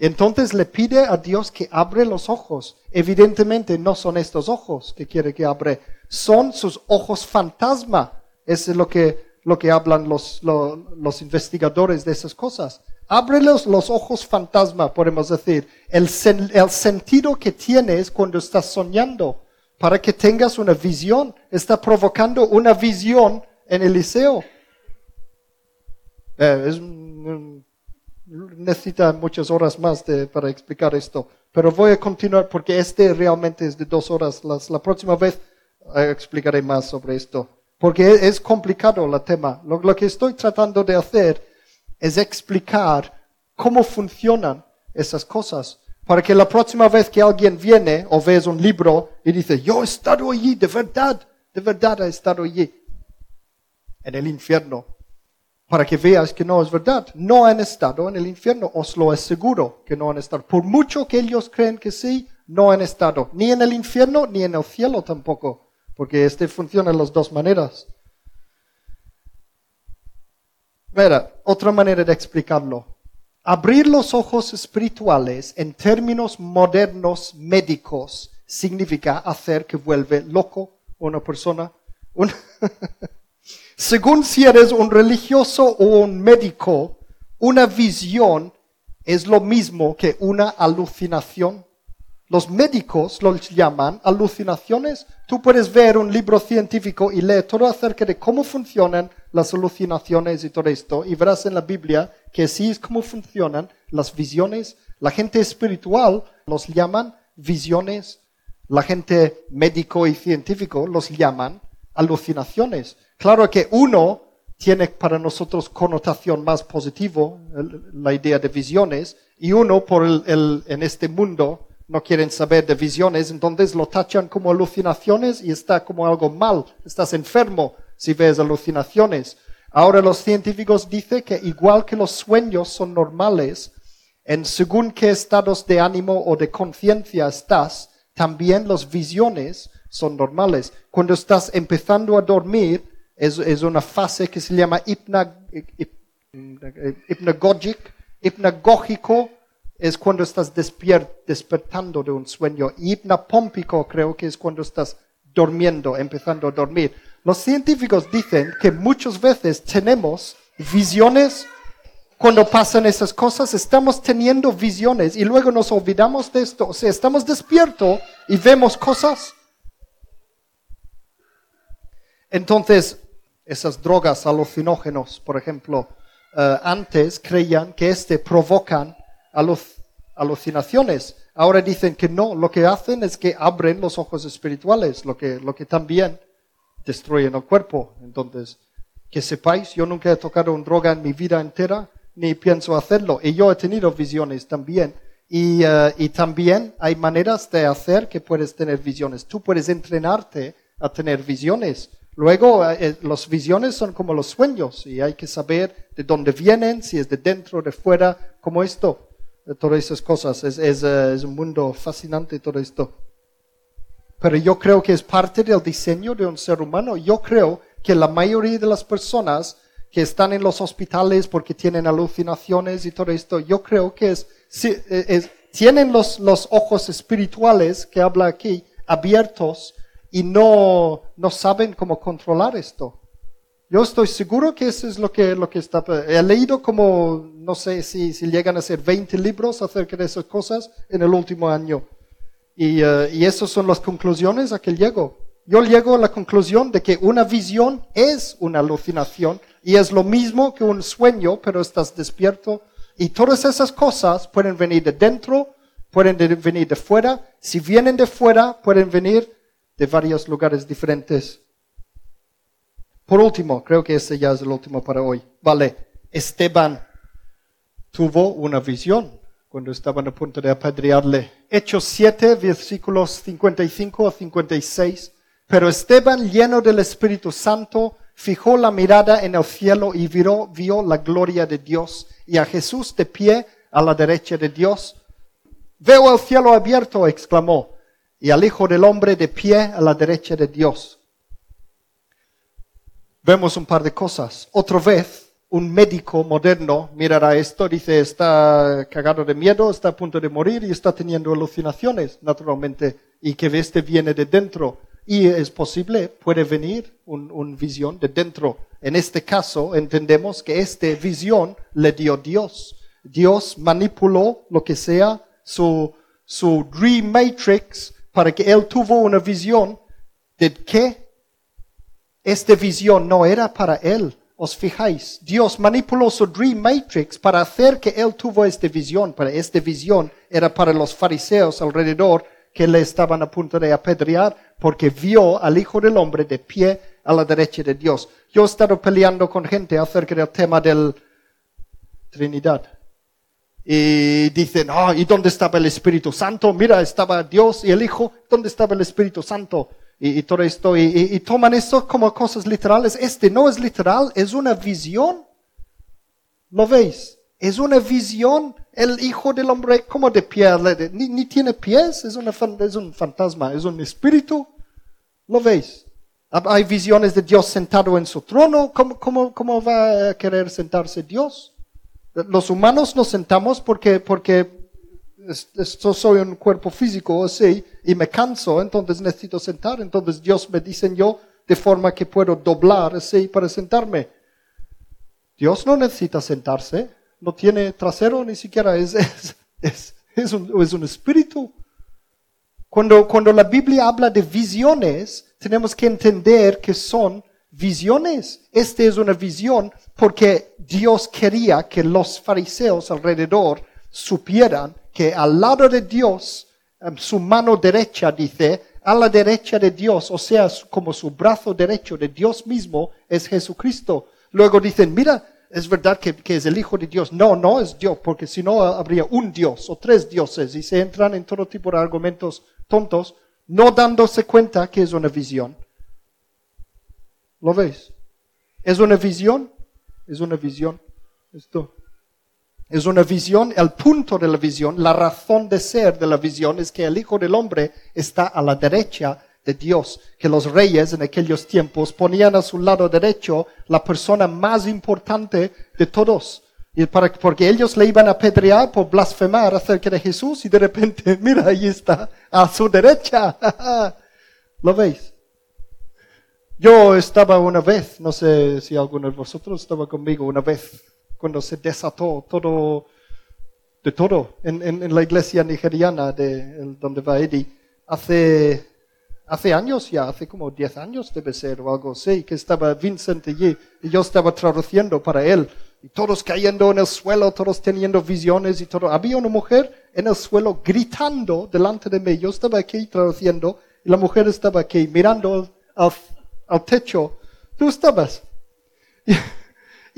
Entonces le pide a Dios que abre los ojos. Evidentemente no son estos ojos que quiere que abre, son sus ojos fantasma. es lo que, lo que hablan los, investigadores de esas cosas. Ábrelos los ojos fantasma, podemos decir, el, sentido que tienes cuando estás soñando, para que tengas una visión. Está provocando una visión en Eliseo. Eh, necesita muchas horas más para explicar esto, pero voy a continuar porque este realmente es de dos horas. la próxima vez eh, explicaré más sobre esto, porque es, complicado el tema. lo que estoy tratando de hacer es explicar cómo funcionan esas cosas. Para que la próxima vez que alguien viene o ves un libro y dice, yo he estado allí, de verdad, de verdad he estado allí, en el infierno, para que veas que no es verdad. No han estado en el infierno, os lo aseguro que no han estado. Por mucho que ellos creen que sí, no han estado, ni en el infierno ni en el cielo tampoco, porque este funciona en las dos maneras. Mira, otra manera de explicarlo. Abrir los ojos espirituales en términos modernos médicos significa hacer que vuelve loco una persona. Según si eres un religioso o un médico, una visión es lo mismo que una alucinación. Los médicos los llaman alucinaciones. Tú puedes ver un libro científico y leer todo acerca de cómo funcionan las alucinaciones y todo esto, y verás en la Biblia que así es como funcionan las visiones. La gente espiritual los llaman visiones, la gente médico y científico los llaman alucinaciones. Claro que uno tiene para nosotros connotación más positiva, la idea de visiones, y uno por el, en este mundo no quieren saber de visiones, entonces lo tachan como alucinaciones y está como algo mal, estás enfermo si ves alucinaciones. Ahora los científicos dicen que igual que los sueños son normales, en según qué estados de ánimo o de conciencia estás, también las visiones son normales. Cuando estás empezando a dormir, es, una fase que se llama hipnagogic, hipnagógico, es cuando estás despertando de un sueño. Y hipnapómpico creo que es cuando estás durmiendo, empezando a dormir. Los científicos dicen que muchas veces tenemos visiones cuando pasan esas cosas, estamos teniendo visiones y luego nos olvidamos de esto. O sea, estamos despiertos y vemos cosas. Entonces, esas drogas alucinógenos, por ejemplo, eh, antes creían que este provocan alucinaciones. Ahora dicen que no, lo que hacen es que abren los ojos espirituales, lo que, lo que también destruyen el cuerpo. Entonces, que sepáis, yo nunca he tocado un droga en mi vida entera, ni pienso hacerlo. Y yo he tenido visiones también. Y, eh, y también hay maneras de hacer que puedes tener visiones. Tú puedes entrenarte a tener visiones. Luego, eh, eh, las visiones son como los sueños y hay que saber de dónde vienen, si es de dentro, de fuera, como esto, de todas esas cosas. Es, eh, es un mundo fascinante todo esto. Pero yo creo que es parte del diseño de un ser humano. Yo creo que la mayoría de las personas que están en los hospitales porque tienen alucinaciones y todo esto, yo creo que es, eh, es- tienen los, los ojos espirituales que habla aquí abiertos y no, no saben cómo controlar esto. Yo estoy seguro que eso es lo que, lo que está. He leído como, no sé si, si llegan a ser 20 libros acerca de esas cosas en el último año. Y, y esas son las conclusiones a que llego. Yo llego a la conclusión de que una visión es una alucinación y es lo mismo que un sueño, pero estás despierto. Y todas esas cosas pueden venir de dentro, pueden de- venir de fuera. Si vienen de fuera, pueden venir de varios lugares diferentes. Por último, creo que este ya es el último para hoy. Vale, Esteban tuvo una visión cuando estaban a punto de apedrearle. Hechos 7, versículos 55 a 56. Pero Esteban, lleno del Espíritu Santo, fijó la mirada en el cielo y vio, vio la gloria de Dios y a Jesús de pie a la derecha de Dios. Veo el cielo abierto, exclamó, y al Hijo del Hombre de pie a la derecha de Dios vemos un par de cosas. Otra vez, un médico moderno mirará esto, dice, está cagado de miedo, está a punto de morir y está teniendo alucinaciones, naturalmente, y que este viene de dentro. Y es posible, puede venir un, un visión de dentro. En este caso, entendemos que esta visión le dio Dios. Dios manipuló lo que sea, su, su dream matrix, para que él tuvo una visión de qué esta visión no era para él. Os fijáis, Dios manipuló su Dream Matrix para hacer que él tuvo esta visión, pero esta visión era para los fariseos alrededor que le estaban a punto de apedrear porque vio al Hijo del Hombre de pie a la derecha de Dios. Yo he estado peleando con gente acerca del tema del Trinidad. Y dicen, ah, ¿y dónde estaba el Espíritu Santo? Mira, estaba Dios y el Hijo. ¿Dónde estaba el Espíritu Santo? Y, y todo esto, y, y- toman esto como cosas literales. Este no es literal, es una visión. ¿Lo veis? Es una visión. El Hijo del Hombre, como de pie, ni, ni tiene pies, es, una es un fantasma, es un espíritu. ¿Lo veis? Hay visiones de Dios sentado en su trono. ¿Cómo, cómo, cómo va a querer sentarse Dios? Los humanos nos sentamos porque, porque soy un cuerpo físico así y me canso, entonces necesito sentar. Entonces Dios me diseñó de forma que puedo doblar así para sentarme. Dios no necesita sentarse, no tiene trasero ni siquiera, es, es, es, es un, es un espíritu. Cuando, cuando la Biblia habla de visiones, tenemos que entender que son visiones. Esta es una visión porque Dios quería que los fariseos alrededor supieran que al lado de Dios, em, su mano derecha dice, a la derecha de Dios, o sea, como su brazo derecho de Dios mismo es Jesucristo. Luego dicen, mira, es verdad que, que es el Hijo de Dios. No, no es Dios, porque si no habría un Dios o tres dioses y se entran en todo tipo de argumentos tontos, no dándose cuenta que es una visión. ¿Lo veis? ¿Es una visión? Es una visión. Esto. Es una visión, el punto de la visión, la razón de ser de la visión es que el Hijo del Hombre está a la derecha de Dios, que los reyes en aquellos tiempos ponían a su lado derecho la persona más importante de todos. Y para, porque ellos le iban a apedrear por blasfemar acerca de Jesús y de repente, mira, ahí está, a su derecha. ¿Lo veis? Yo estaba una vez, no sé si alguno de vosotros estaba conmigo una vez, cuando se desató todo, de todo, en, la iglesia nigeriana donde va Eddie, hace, hace años ya, hace como 10 años debe ser o algo así, que estaba Vincent allí y yo estaba traduciendo para él. Y todos cayendo en el suelo, todos teniendo visiones y todo. Había una mujer en el suelo gritando delante de mí. Yo estaba aquí traduciendo y la mujer estaba aquí mirando al techo. Tú estabas.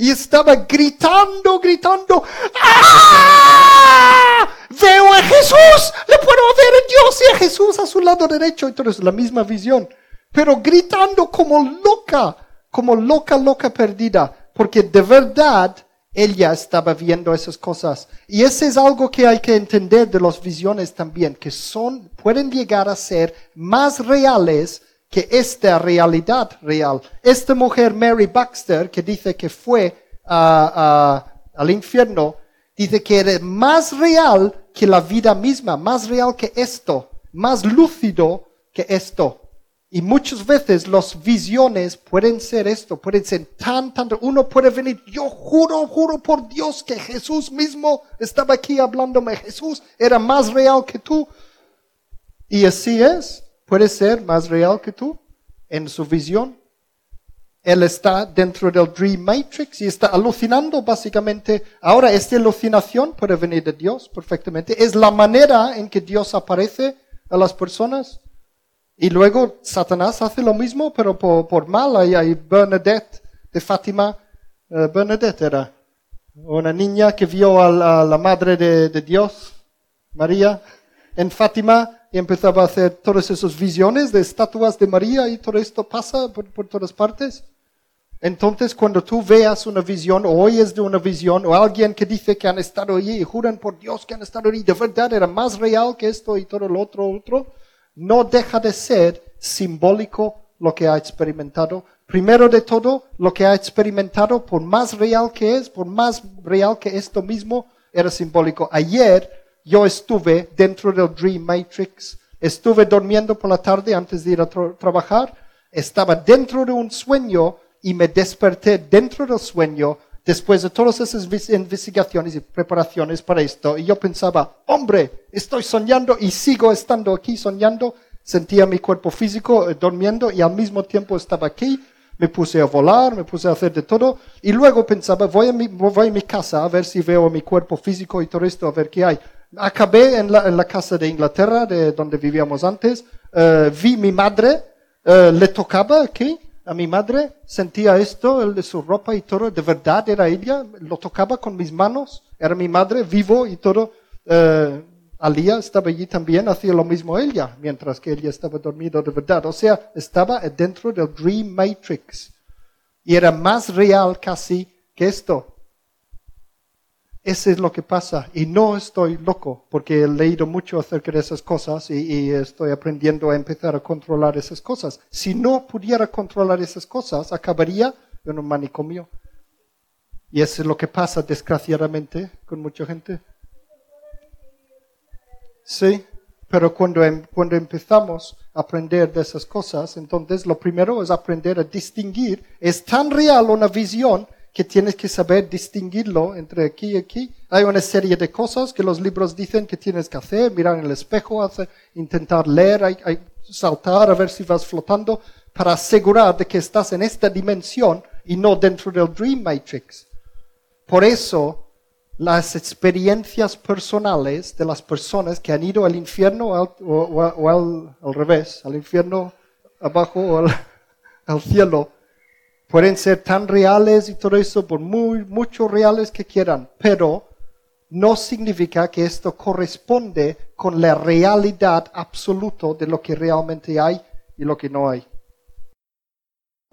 Y, estaba gritando, gritando. ¡Ah! veo a Jesús, le puedo ver a Dios y a Jesús a su lado derecho. Entonces, la misma visión, pero gritando como loca, como loca, loca perdida, porque de verdad ella estaba viendo esas cosas. Y eso es algo que hay que entender de las visiones también, que son, pueden llegar a ser más reales que esta realidad real. Esta mujer, Mary Baxter, que dice que fue al infierno, dice que era más real que la vida misma, más real que esto, más lúcido que esto. Y muchas veces las visiones pueden ser esto, pueden ser tan, tan, uno puede venir, yo juro, juro por Dios que Jesús mismo estaba aquí hablándome, Jesús era más real que tú. Y así es, puede ser más real que tú en su visión. Él está dentro del Dream Matrix y está alucinando básicamente. Ahora, esta alucinación puede venir de Dios perfectamente. Es la manera en que Dios aparece a las personas. Y luego Satanás hace lo mismo, pero por, mal. Hay, hay, Bernadette de Fátima. Eh, Bernadette era una niña que vio a la, madre de, Dios, María, en Fátima y empezaba a hacer todas esas visiones de estatuas de María y todo esto pasa por, por todas partes. Entonces, cuando tú veas una visión o oyes de una visión o alguien que dice que han estado allí y juran por Dios que han estado allí, de verdad era más real que esto y todo lo otro, otro, no deja de ser simbólico lo que ha experimentado. Primero de todo, lo que ha experimentado, por más real que es, por más real que esto mismo, era simbólico. Ayer yo estuve dentro del Dream Matrix, estuve durmiendo por la tarde antes de ir a trabajar, estaba dentro de un sueño y me desperté dentro del sueño después de todas esas investigaciones y preparaciones para esto, y yo pensaba, hombre, estoy soñando y sigo estando aquí soñando, sentía mi cuerpo físico eh, durmiendo y al mismo tiempo estaba aquí, me puse a volar, me puse a hacer de todo, y luego pensaba, voy a mi, voy a mi casa a ver si veo mi cuerpo físico y todo esto, a ver qué hay. Acabé en la, casa de Inglaterra, de donde vivíamos antes, uh, vi mi madre, uh, le tocaba aquí, a mi madre, sentía esto, el de su ropa y todo, de verdad era ella, lo tocaba con mis manos, era mi madre, vivo y todo. Eh, Alía estaba allí también, hacía lo mismo ella, mientras que ella estaba dormido de verdad. O sea, estaba dentro del Dream Matrix. Y era más real casi que esto. Eso es lo que pasa. Y no estoy loco, porque he leído mucho acerca de esas cosas y, estoy aprendiendo a empezar a controlar esas cosas. Si no pudiera controlar esas cosas, acabaría en un manicomio. Y eso es lo que pasa, desgraciadamente, con mucha gente. Sí, pero cuando, em, cuando empezamos a aprender de esas cosas, entonces lo primero es aprender a distinguir. Es tan real una visión que tienes que saber distinguirlo entre aquí y aquí. Hay una serie de cosas que los libros dicen que tienes que hacer, mirar en el espejo, hacer, intentar leer, saltar a ver si vas flotando para asegurar de que estás en esta dimensión y no dentro del Dream Matrix. Por eso, las experiencias personales de las personas que han ido al infierno o, al, revés, al infierno abajo o al cielo, Pueden ser tan reales y todo eso, por muy, mucho reales que quieran, pero no significa que esto corresponde con la realidad absoluta de lo que realmente hay y lo que no hay.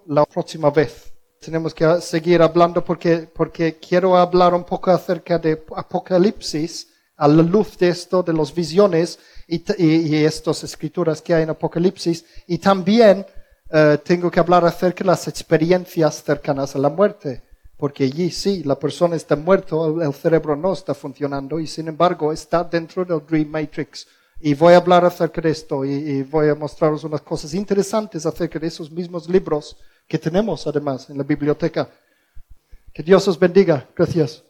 La próxima vez tenemos que seguir hablando porque, porque quiero hablar un poco acerca de Apocalipsis a la luz de esto, de las visiones y, y, y estas escrituras que hay en Apocalipsis y también eh, tengo que hablar acerca de las experiencias cercanas a la muerte, porque allí sí, la persona está muerto, el, cerebro no está funcionando y sin embargo está dentro del Dream Matrix. Y voy a hablar acerca de esto y, y voy a mostraros unas cosas interesantes acerca de esos mismos libros que tenemos además en la biblioteca. Que Dios os bendiga. Gracias.